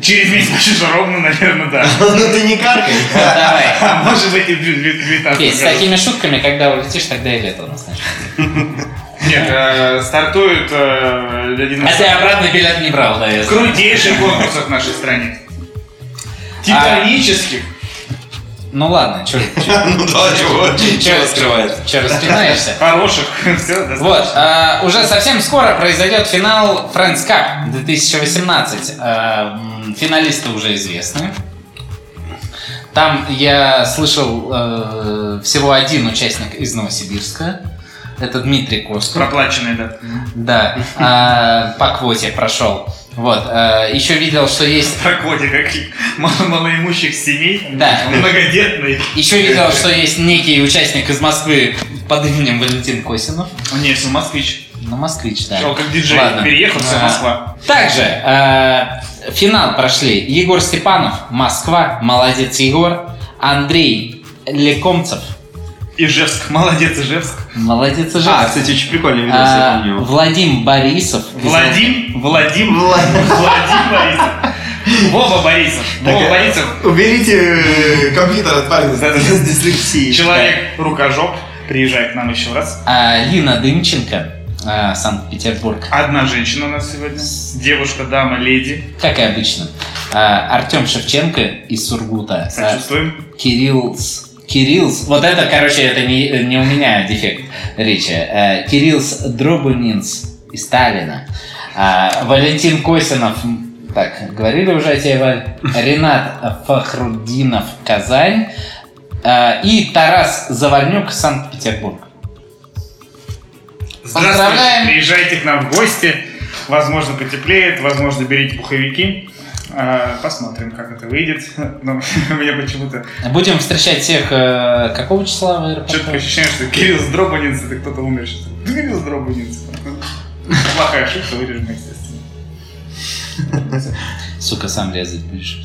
Через месяц почти что ровно, наверное, да. Ну ты не каркай. давай, А может быть и в 19 Петь, с такими шутками, когда улетишь, тогда и лето у нас начнется. Нет, э, стартует э, один А из ты обратный билет не брал, да, крутейших конкурсов в нашей стране. Титанических. Ну ладно, что Ну да, чего? Чего скрывает? распинаешься? Хороших. Вот, а, уже совсем скоро произойдет финал Friends Cup 2018. А, м, финалисты уже известны. Там я слышал э, всего один участник из Новосибирска. Это Дмитрий Костов. Проплаченные, да. Да, а, по квоте прошел. Вот, а, еще видел, что есть Про коте, как мало- малоимущих семей. Да. Многодетный. Еще видел, что есть некий участник из Москвы под именем Валентин Косинов. Не, все, москвич. Ну, москвич, да. Шел как диджей. Ладно. Переехал, все, А, Москва. Также э, финал прошли Егор Степанов, Москва, молодец Егор, Андрей Лекомцев, Ижевск. Молодец, Ижевск. молодец А, Ижевск. кстати, очень прикольный видос, А, я помню. Владим Борисов. Владим. Владим. Владим Борисов. Вова Борисов. Вова Так, Борисов. Уберите э, компьютер от парня с дислексией. Человек-рукожоп. Приезжай к нам еще раз. А, Лина Дымченко, а, Санкт-Петербург. Одна женщина у нас сегодня. Девушка, дама, леди. Как и обычно. А, Артем Шевченко из Сургута. А, Сочувствуем. Кириллс. Кириллс. Вот это, короче, это не, не у меня дефект речи. Э, Кириллс Дробынинс из Сталина. А, Валентин Косинов. Так, говорили уже о тебе, Валь. Ренат Фахрудинов, Казань. А, И Тарас Завальнюк, Санкт-Петербург. Здравствуйте. Приезжайте к нам в гости. Возможно, потеплеет, возможно, берите пуховики. А, Посмотрим, как это выйдет. Но мне почему-то Будем встречать всех э, какого числа в аэропорту? четкое ощущение, что Кирилл Сдробанинц это кто-то умерший. Кирилл Сдробанинц. Плохая шутка, вырежем, естественно. Сука, сам резать будешь.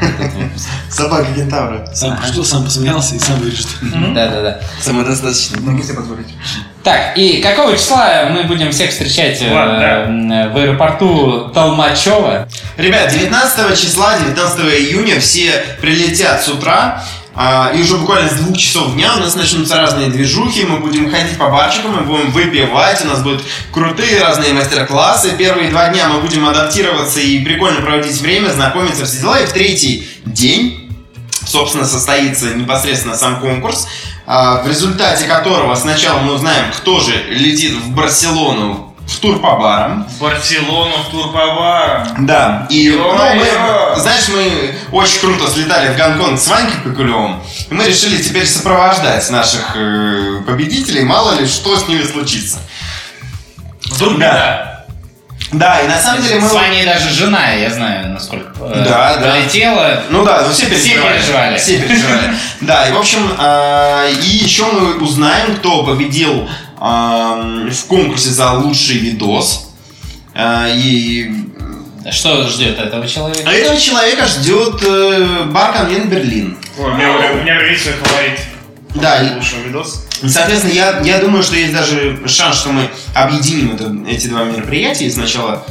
Этот выпуск. Собака кентавра. Сам Ага. сам посмеялся и сам вырежет. Да-да-да. Самодостаточно. Могу себе позволить. Так, и какого числа мы будем всех встречать э, Ладно, в аэропорту Толмачева? Ребят, 19 числа, 19 июня все прилетят с утра. А, и уже буквально с двух часов дня у нас начнутся разные движухи, мы будем ходить по барчикам, мы будем выпивать, у нас будут крутые разные мастер-классы. Первые два дня мы будем адаптироваться и прикольно проводить время, знакомиться, все дела. И в третий день, собственно, состоится непосредственно сам конкурс, а, в результате которого сначала мы узнаем, кто же летит в Барселону в тур по барам. В Барселону, в тур по барам. Да, и ну, мы, знаешь, мы очень круто слетали в Гонконг с Ванькой Пикулевым, и мы решили теперь сопровождать наших э, победителей, мало ли что с ними случится. Вдруг Да. Да, и на самом деле мы... С Ваней даже жена, я знаю, насколько э, Да, да. долетела. Ну да, ну все Все переживали. переживали. Все переживали. Да, и в общем, а, и еще мы узнаем, кто победил в конкурсе за лучший видос. А, И Что ждет этого человека? а этого человека ждет э, бар Берлин. У меня, у меня фаворит. Да, Лучший видос. Соответственно, я, я думаю, что есть даже шанс, что мы объединим это- эти два мероприятия. И сначала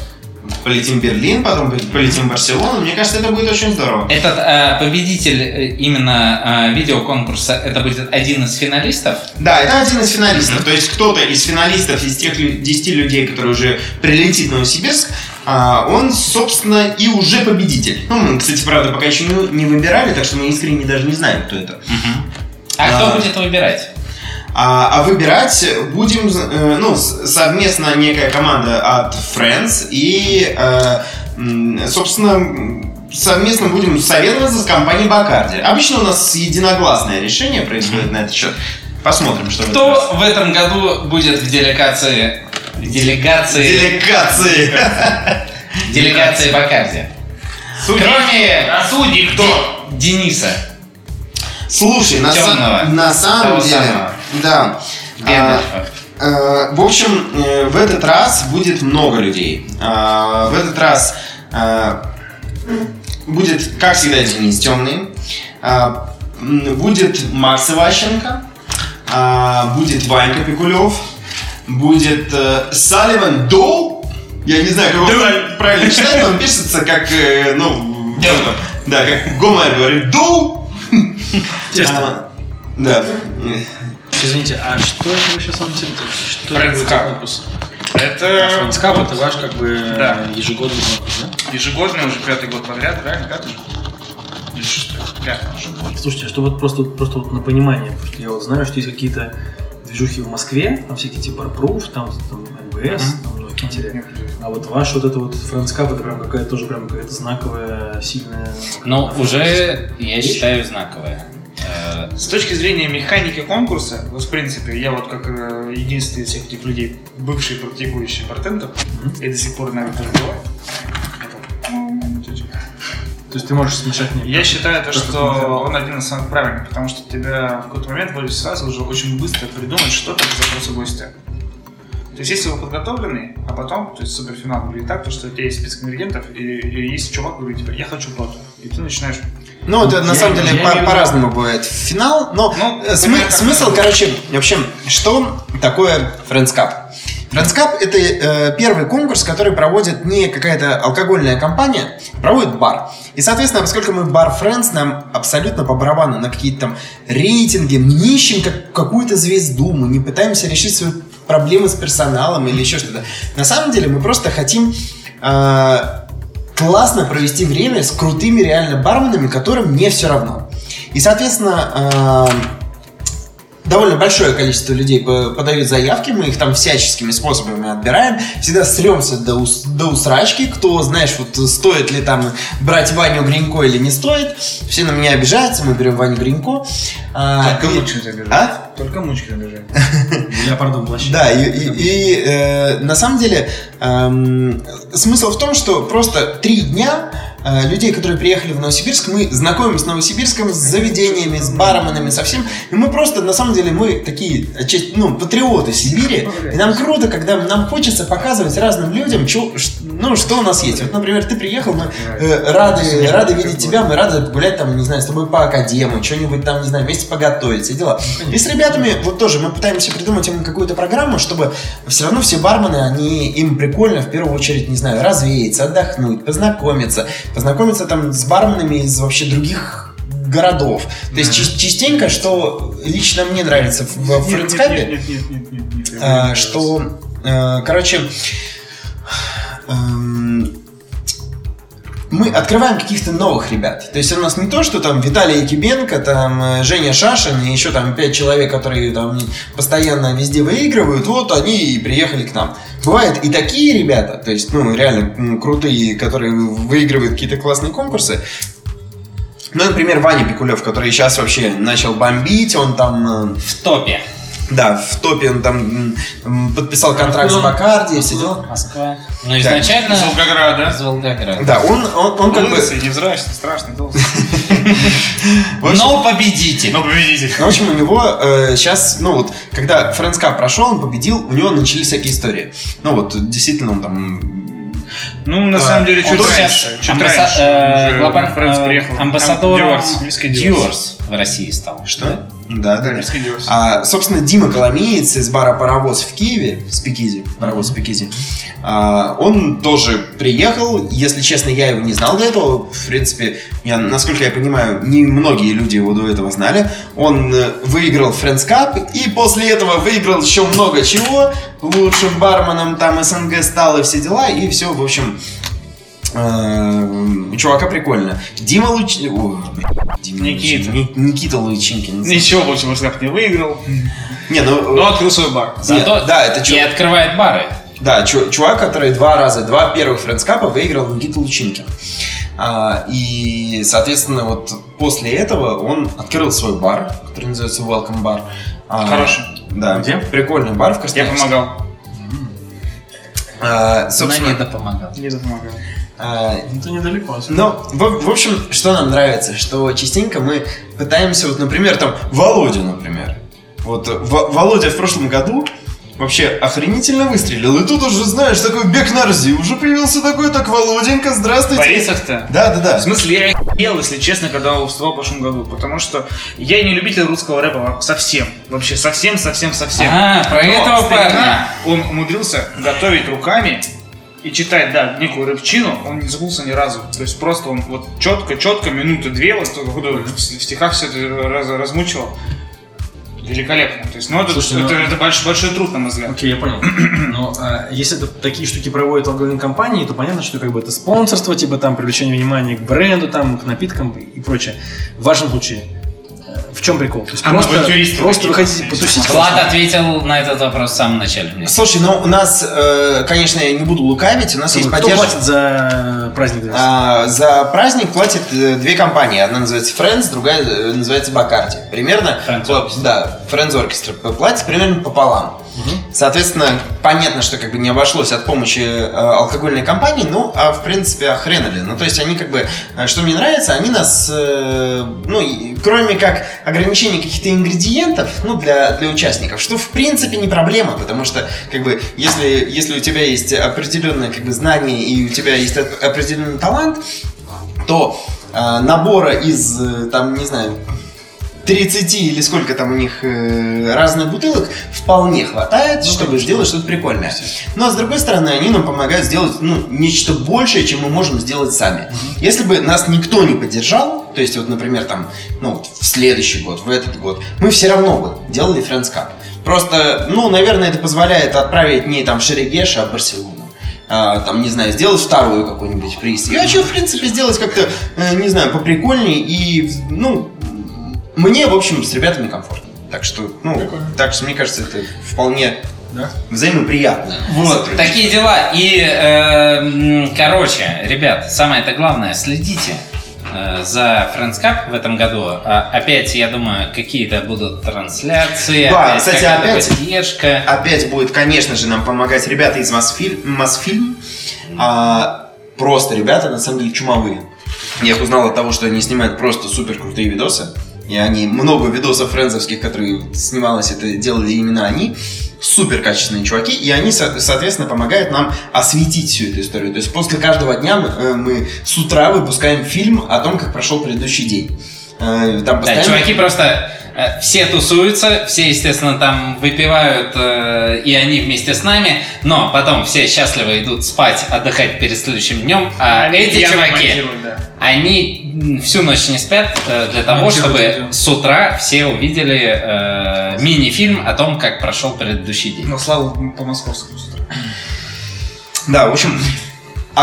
полетим в Берлин, потом полетим в Барселону. Мне кажется, это будет очень здорово. Этот э, победитель э, именно э, видеоконкурса, это будет один из финалистов? Да, это один из финалистов. То есть кто-то из финалистов, из тех лю- 10 людей, которые уже прилетит в Новосибирск, а, он, собственно, и уже победитель. Ну, мы, кстати, правда, пока еще не, не выбирали, так что мы искренне даже не знаем, кто это. А А. кто будет выбирать? А, а выбирать будем, э, ну, совместно некая команда от Friends и, э, собственно, совместно будем советоваться с компанией Бакарди. Обычно у нас единогласное решение происходит на этот счет. Посмотрим, что в. Кто в этом году будет в делегации... в Делегации... Делегации. Делегации Бакарди? Судьи. Кроме А судьи кто? Дениса. Слушай, на, са- Темного. на самом Того деле, самого. Да. А, э, в общем, э, в этот раз будет много людей. А, в этот раз а, будет, как всегда, Денис Темный. А, будет Макс Иващенко. Будет Ванька Пикулев. Будет э, Салливан Доу. Я не знаю, как его правиль- правильно читать, но он пишется как, э, ну, да, как Гомер говорит, Доу. Да. Извините, а что это вы сейчас вам Что Friends Cup. конкурс? Это Friends Cup это ваш как бы Да. ежегодный конкурс, да? ежегодный уже пятый год подряд, правильно? Пятый же? Или шестой? Пятый уже. Слушайте, а что вот просто, просто вот на понимание, потому что я вот знаю, что есть какие-то движухи в Москве, там всякие типа Barproof, там, там МБС, там, ну, в Питере. А вот ваш вот это вот Friends Cup, это прям какая-то тоже прям какая-то знаковая, сильная... Ну, уже, я считаю, знаковое. С точки зрения механики конкурса, вот в принципе, я вот как э, единственный из всех этих людей, бывший практикующий бартендер, и до сих пор иногда тоже бывает. То есть ты можешь смешать мне... Я считаю, то, что он один из самых правильных, потому что тебя в какой-то момент вводит сразу уже очень быстро придумать что-то к запросу гостя. То есть, если вы подготовленный, а потом, то есть суперфинал выглядит так, то, что у тебя есть список ингредиентов, и, и есть чувак, говорит, типа, я хочу то И ты начинаешь Ну, это на Я- самом деле по- по-разному бывает. Финал, но Ну, э, смы- смысл, короче, в общем, что такое Friends Cup? Friends Cup это э, первый конкурс, который проводит не какая-то алкогольная компания, проводит бар. И, соответственно, поскольку мы бар Friends, нам абсолютно по барабану на какие-то там рейтинги, мы не ищем как, какую-то звезду, мы не пытаемся решить свои проблемы с персоналом или еще что-то. На самом деле мы просто хотим э, классно провести время с крутыми реально барменами, которым не все равно. И, соответственно, э, довольно большое количество людей по- подают заявки, мы их там всяческими способами отбираем, всегда сремся до, ус- до усрачки, кто, знаешь, вот стоит ли там брать Ваню Гринько или не стоит, все на меня обижаются, мы берем Ваню Гринько. А, Только и- мучки забежать. А? Только мучки забежать. В леопардовом плаще. Да, и, и- и, э, на самом деле эм, смысл в том, что просто три дня э, людей, которые приехали в Новосибирск, мы знакомим с Новосибирском, с заведениями, с барменами, со всем. И мы просто, на самом деле, мы такие, ну, патриоты Сибири. И нам круто, когда нам хочется показывать разным людям, ш- ну, что у нас есть. Вот, например, ты приехал, мы э, рады, рады видеть тебя, мы рады погулять там, не знаю, с тобой по академу, что-нибудь там, не знаю, вместе поготовить, все дела. И с ребятами, вот тоже, мы пытаемся придумать им какую-то программу, чтобы все равно все бармены, они, им прикольно в первую очередь, не знаю, развеяться, отдохнуть, познакомиться, познакомиться там с барменами из вообще других городов. То есть ча- частенько, что лично мне нравится в, в Нет, Френдскапе, нет, мы открываем каких-то новых ребят. То есть у нас не то, что там Виталий Якибенко, там э, Женя Шашин и еще там пять человек, которые там постоянно везде выигрывают, вот они и приехали к нам. Бывают и такие ребята, то есть, ну, реально крутые, которые выигрывают какие-то классные конкурсы. Ну, например, Ваня Пикулев, который сейчас вообще начал бомбить, он там э, В топе. Да, в топе он там м, подписал контракт с? Бакарди и все дела. Москва. Ну, изначально... Из Волгограда. Из Волгограда. Да, он, он, он как бы... Лысый, невзрачный, страшный, толстый. Но победитель. Но победитель. В общем, у него сейчас, ну вот, когда Cup прошел, он победил, у него начались всякие истории. Ну вот, действительно, он там Ну, на А, самом деле, чуть раньше. Чуть Амбаса- раньше. э, глобар- Фрэнс э, приехал. Dior's. Dior's в России стал. Что? Да, да. А, собственно, Дима Коломеец из бара «Паровоз» в Киеве, Спикизи, «Паровоз в Спикизи», а, он тоже приехал. Если честно, я его не знал до этого. В принципе, я, насколько я понимаю, не многие люди его до этого знали. Он э, выиграл Friends Cup и после этого выиграл еще много чего. Лучшим барменом там СНГ стал и все дела. И все, в общем, э, чувака прикольно. Дима Луч... Ой, Дима Никита. Ни- Никита Лучинкин. Ничего больше World не выиграл, Не, ну, но открыл свой бар. Зато Нет, да, это и чё- открывает бары. Да, чу- чувак, который два раза, два первых френдскапа выиграл Никита Лучинкин. А, и, соответственно, вот после этого он открыл свой бар, который называется Welcome Bar. А, Хороший. Да, Где? прикольный бар в Я Красноярске. помогал. А, Она собственно, не допомогал. Не помогал. а, Это недалеко. Ну, в, в общем, что нам нравится, что частенько мы пытаемся, вот, например, там, Володя, например. Вот Во- Володя в прошлом году вообще охренительно выстрелил. И тут уже, знаешь, такой бег на Рзи, уже появился такой, так, Володенька, здравствуйте. Борисов-то? Да, да, да. В смысле, я охуел, если честно, когда он выступал в прошлом году, потому что я не любитель русского рэпа совсем. Вообще совсем, совсем, совсем. А, про Но этого парня. Он умудрился готовить руками и читать, да, некую рэпчину, он не забылся ни разу. То есть просто он вот четко-четко, минуты две, вот в стихах все это раз, размучивал. Великолепно. То есть, ну, это, Слушай, это, ну- это больш- большой труд, на мой взгляд. Окей, я понял. Но а, если это такие штуки проводят алкогольные компании, то понятно, что как бы это спонсорство, типа там привлечение внимания к бренду, там, к напиткам и прочее. В вашем случае, в чем прикол? То есть А просто, просто вы хотите потусить. Влад ответил на этот вопрос в самом начале. мне. Слушай, ну у нас, э, конечно, я не буду лукавить, у нас есть Кто поддержка. платит за праздник? А, за праздник платят э, две компании. Одна называется Friends, другая э, называется Бакарди. Примерно... Friends вот, Да, Friends Orchestra платит примерно пополам. Соответственно, понятно, что как бы не обошлось от помощи э, алкогольной компании, ну, а в принципе охренали. Ну, то есть они как бы, э, что мне нравится, они нас, э, ну, кроме как ограничения каких-то ингредиентов, ну, для, для участников, что в принципе не проблема, потому что, как бы, если, если у тебя есть определенное, как бы, знание и у тебя есть оп- определенный талант, то э, набора из, э, там, не знаю, 30 или сколько там у них э, разных бутылок вполне хватает, чтобы сделать что-то прикольное. Но с другой стороны, они нам помогают сделать ну, нечто большее, чем мы можем сделать сами. Если бы нас никто не поддержал, то есть вот, например, там, ну, в следующий год, в этот год, мы все равно бы делали Friends Cup. Просто, ну, наверное, это позволяет отправить не там Шерегеша, а Барселону. А, там, не знаю, сделать второй какой-нибудь приз. И вообще, в принципе, сделать как-то, э, не знаю, поприкольнее и, ну, мне, в общем, с ребятами комфортно. Так что, ну, так что, мне кажется, это вполне Да? взаимоприятно. Вот, такие дела. И, э, короче, ребят, самое это главное, следите э, за Friends Cup в этом году. А, опять, я думаю, какие-то будут трансляции, Да, опять кстати, опять- поддержка. Опять будет, конечно же, нам помогать ребята из Мосфильм. Мосфильм. А, просто ребята, на самом деле, чумовые. Я их узнал от того, что они снимают просто супер крутые видосы. И они много видосов френдзовских, которые снималось, это делали именно они. Супер качественные чуваки. И они, со- соответственно, помогают нам осветить всю эту историю. То есть после каждого дня мы, э, мы с утра выпускаем фильм о том, как прошел предыдущий день. Э, Там Да, постоянно... чуваки просто все тусуются, все, естественно, там выпивают, э, и они вместе с нами, но потом все счастливо идут спать, отдыхать перед следующим днем, а эти Я чуваки, да. они всю ночь не спят э, для того, Монтируют чтобы видео. с утра все увидели э, мини-фильм о том, как прошел предыдущий день. Но слава по московскому с утра. Да, в общем,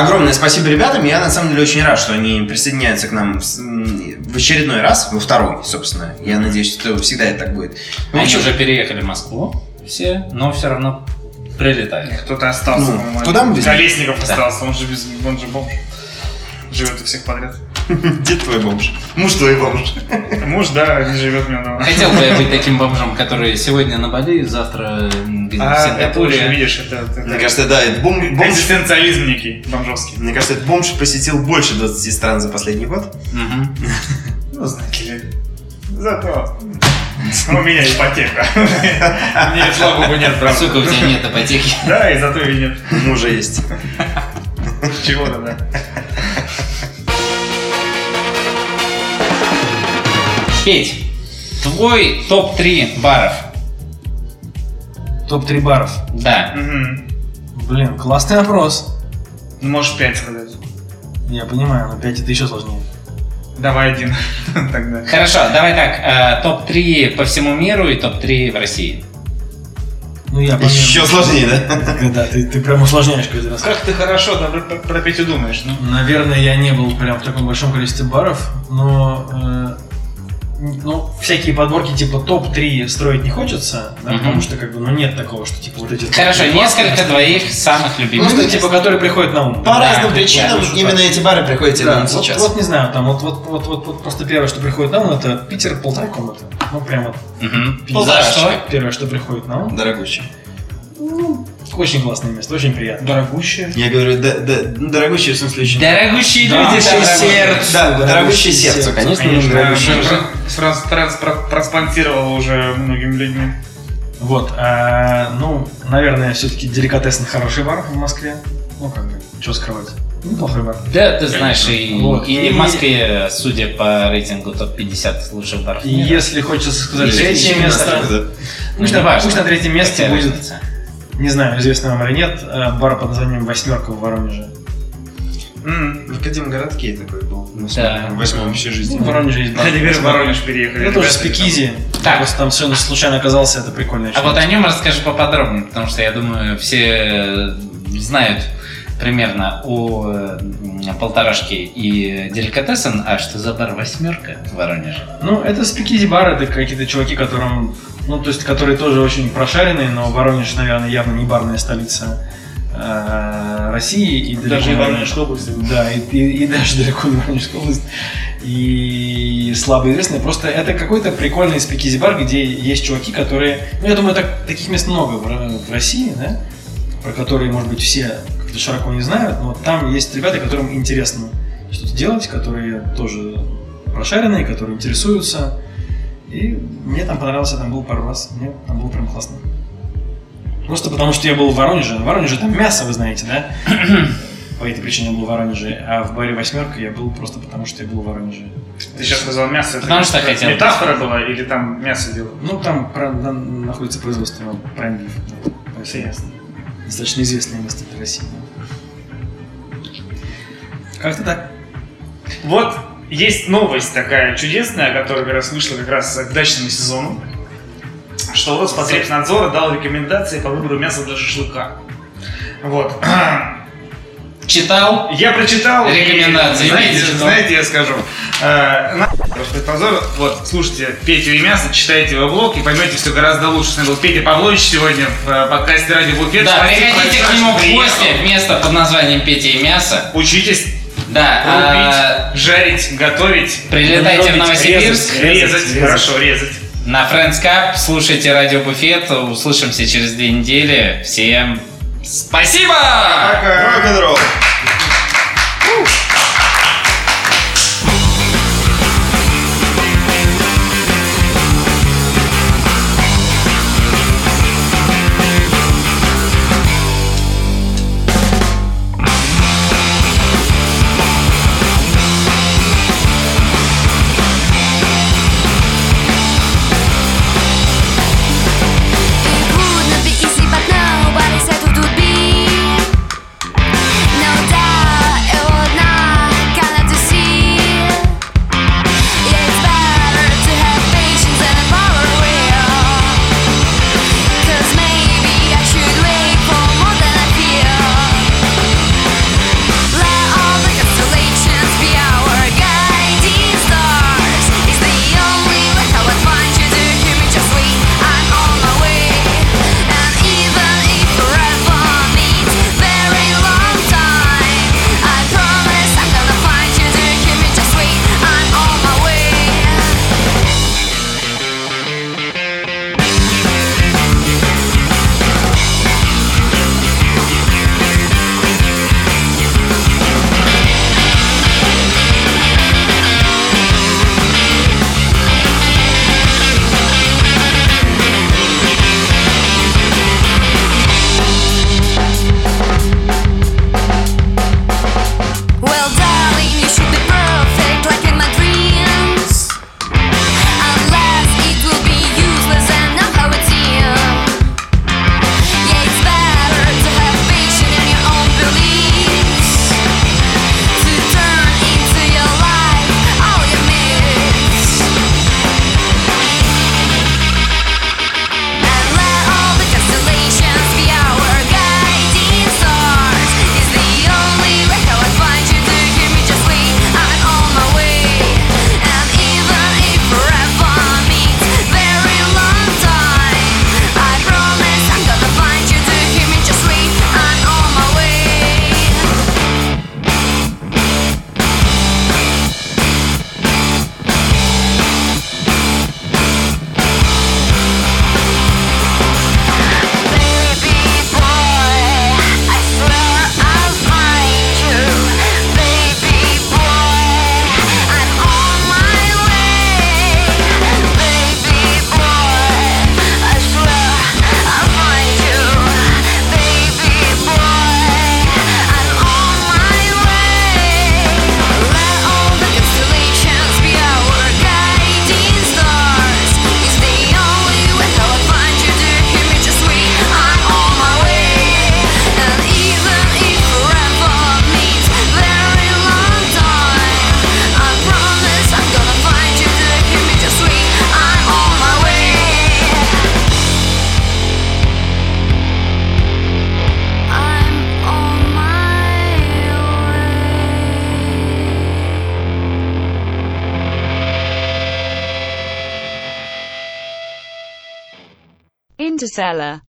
огромное спасибо ребятам. Я на самом деле очень рад, что они присоединяются к нам в очередной раз, во второй, собственно. Я надеюсь, что всегда это так будет. Они общем, уже переехали в Москву все, но все равно прилетают. Кто-то остался, Ну, по-моему. куда мы без- Колесников Да. остался, он же, без, он же бомж. Живет у всех подряд. Дед твой бомж. Муж твой бомж. Муж, да, не живет меня дома. Хотел бы я быть таким бомжом, который сегодня на Бали, завтра где-то в А, это уже, Сингапуре. видишь, это... это- Мне кажется, да, это бом- бомж... Экзистенциализм некий, бомжовский. Мне кажется, этот бомж посетил больше 20 стран за последний год. Ну, знаете ли. Зато у меня ипотека. Мне, слава богу, нет прав. Сука, у тебя нет ипотеки. Да, и зато и нет. Мужа есть. Чего-то, да. Петь, твой топ-3 баров. Топ-3 баров. Да. Мгм. Блин, классный вопрос. Можешь пять сказать. Я понимаю, но 5 это еще сложнее. Давай один тогда. Хорошо, давай так. э, топ-3 по всему миру и топ-3 в России. Ну я помню. Еще сложнее, да? Да, ты, ты прям усложняешь каждый раз. Как ты хорошо там про, про Петю думаешь, ну? Наверное, я не был прям в таком большом количестве баров, но э, ну, всякие подборки типа топ-3 строить не хочется, да, Мгм. потому что как бы ну нет такого, что типа вот эти Хорошо, несколько классные. твоих самых Ну, любимых. что, типа, которые приходят на ум. По Да, разным причинам вижу, именно да. эти бары приходят тебе Да, на ум вот, сейчас. вот не знаю, там вот, вот, вот, вот, вот просто первое, что приходит на ум, это Питер полторы комнаты. Ну, прям вот. За Полторашка. что? первое, что приходит на ум. Дорогущий. Ну, очень классное место, очень приятно. Дорогущее. Я говорю, да, да, ну, дорогущий в смысле очень... Дорогущие Да, люди, работают. сердце. Да, Дорогущий дорогущий сердцу, сердцу, конечно, конечно. ну, дорогущий. Транспортировал уже многими людьми. Вот, а, ну, наверное, все-таки деликатесный хороший бар в Москве. Ну, как бы, что скрывать. Неплохой бар. Да, ты знаешь, и, Вот. и И- в Москве, судя по рейтингу топ-50 лучших баров И если хочется сказать третье место, Ну, пусть, не на, важно. пусть на третьем месте будет, разница? Не знаю, известно вам или нет, э, бар под названием «Восьмерка» в Воронеже. М. В Академгородке такой был. на Да. В восьмом общежитии. Ну, в Воронеже есть бар. А теперь в Воронеж переехали. Я тоже спикизи. Так. Просто там совершенно случайно оказался, это прикольно. А вот о нем расскажи поподробнее, потому что я думаю, все знают примерно о э, м, полторашке и деликатесен, а что за бар восьмерка в Воронеже? Ну, это спикизи бар, это какие-то чуваки, которым, ну, то есть, которые тоже очень прошаренные, но Воронеж, наверное, явно не барная столица э, России. И Даже наверное, Воронежской области. Да, и, и- и даже далеко не Воронежская область. И слабо известная. Просто это какой-то прикольный спикизи бар, где есть чуваки, которые... Ну, я думаю, так, таких мест много в, в России, да? Про которые, может быть, все как-то широко не знают, но там есть ребята, которым интересно что-то делать, которые тоже прошаренные, которые интересуются. И мне там понравилось, я там был пару раз, мне там было прям классно. Просто потому, что я был в Воронеже. В Воронеже там мясо, вы знаете, да? По этой причине я был в Воронеже. А в баре «Восьмерка» я был просто потому, что я был в Воронеже. Ты сейчас сказал мясо. Потому это что хотел. Метафора была или там мясо делают? Ну, там про- там находится производство Beef. да. Поэтому Ясно. Достаточно известное место для России. Как-то так. Вот есть новость такая чудесная, которая как раз вышла как раз к дачному сезону, что Роспотребнадзор дал рекомендации по выбору мяса для шашлыка. Вот. Читал? Я прочитал. и, Рекомендации, Знаете, имеете в виду? знаете, я скажу. Э, на- Роспотребнадзор, вот, слушайте Петю и мясо, читайте его блог и поймете все гораздо лучше. С нами был Петя Павлович сегодня в э, подкасте Радио Буфет. Да, Спасибо приходите к нему в гости место под названием Петя и мясо. Учитесь Да, а, рубить, жарить, готовить. прилетайте в Новосибирск резать. Резать, резать. хорошо, резать. на Friends Cup, слушайте Радио Буфет, услышимся через две недели. Всем спасибо! Рок-н-ролл.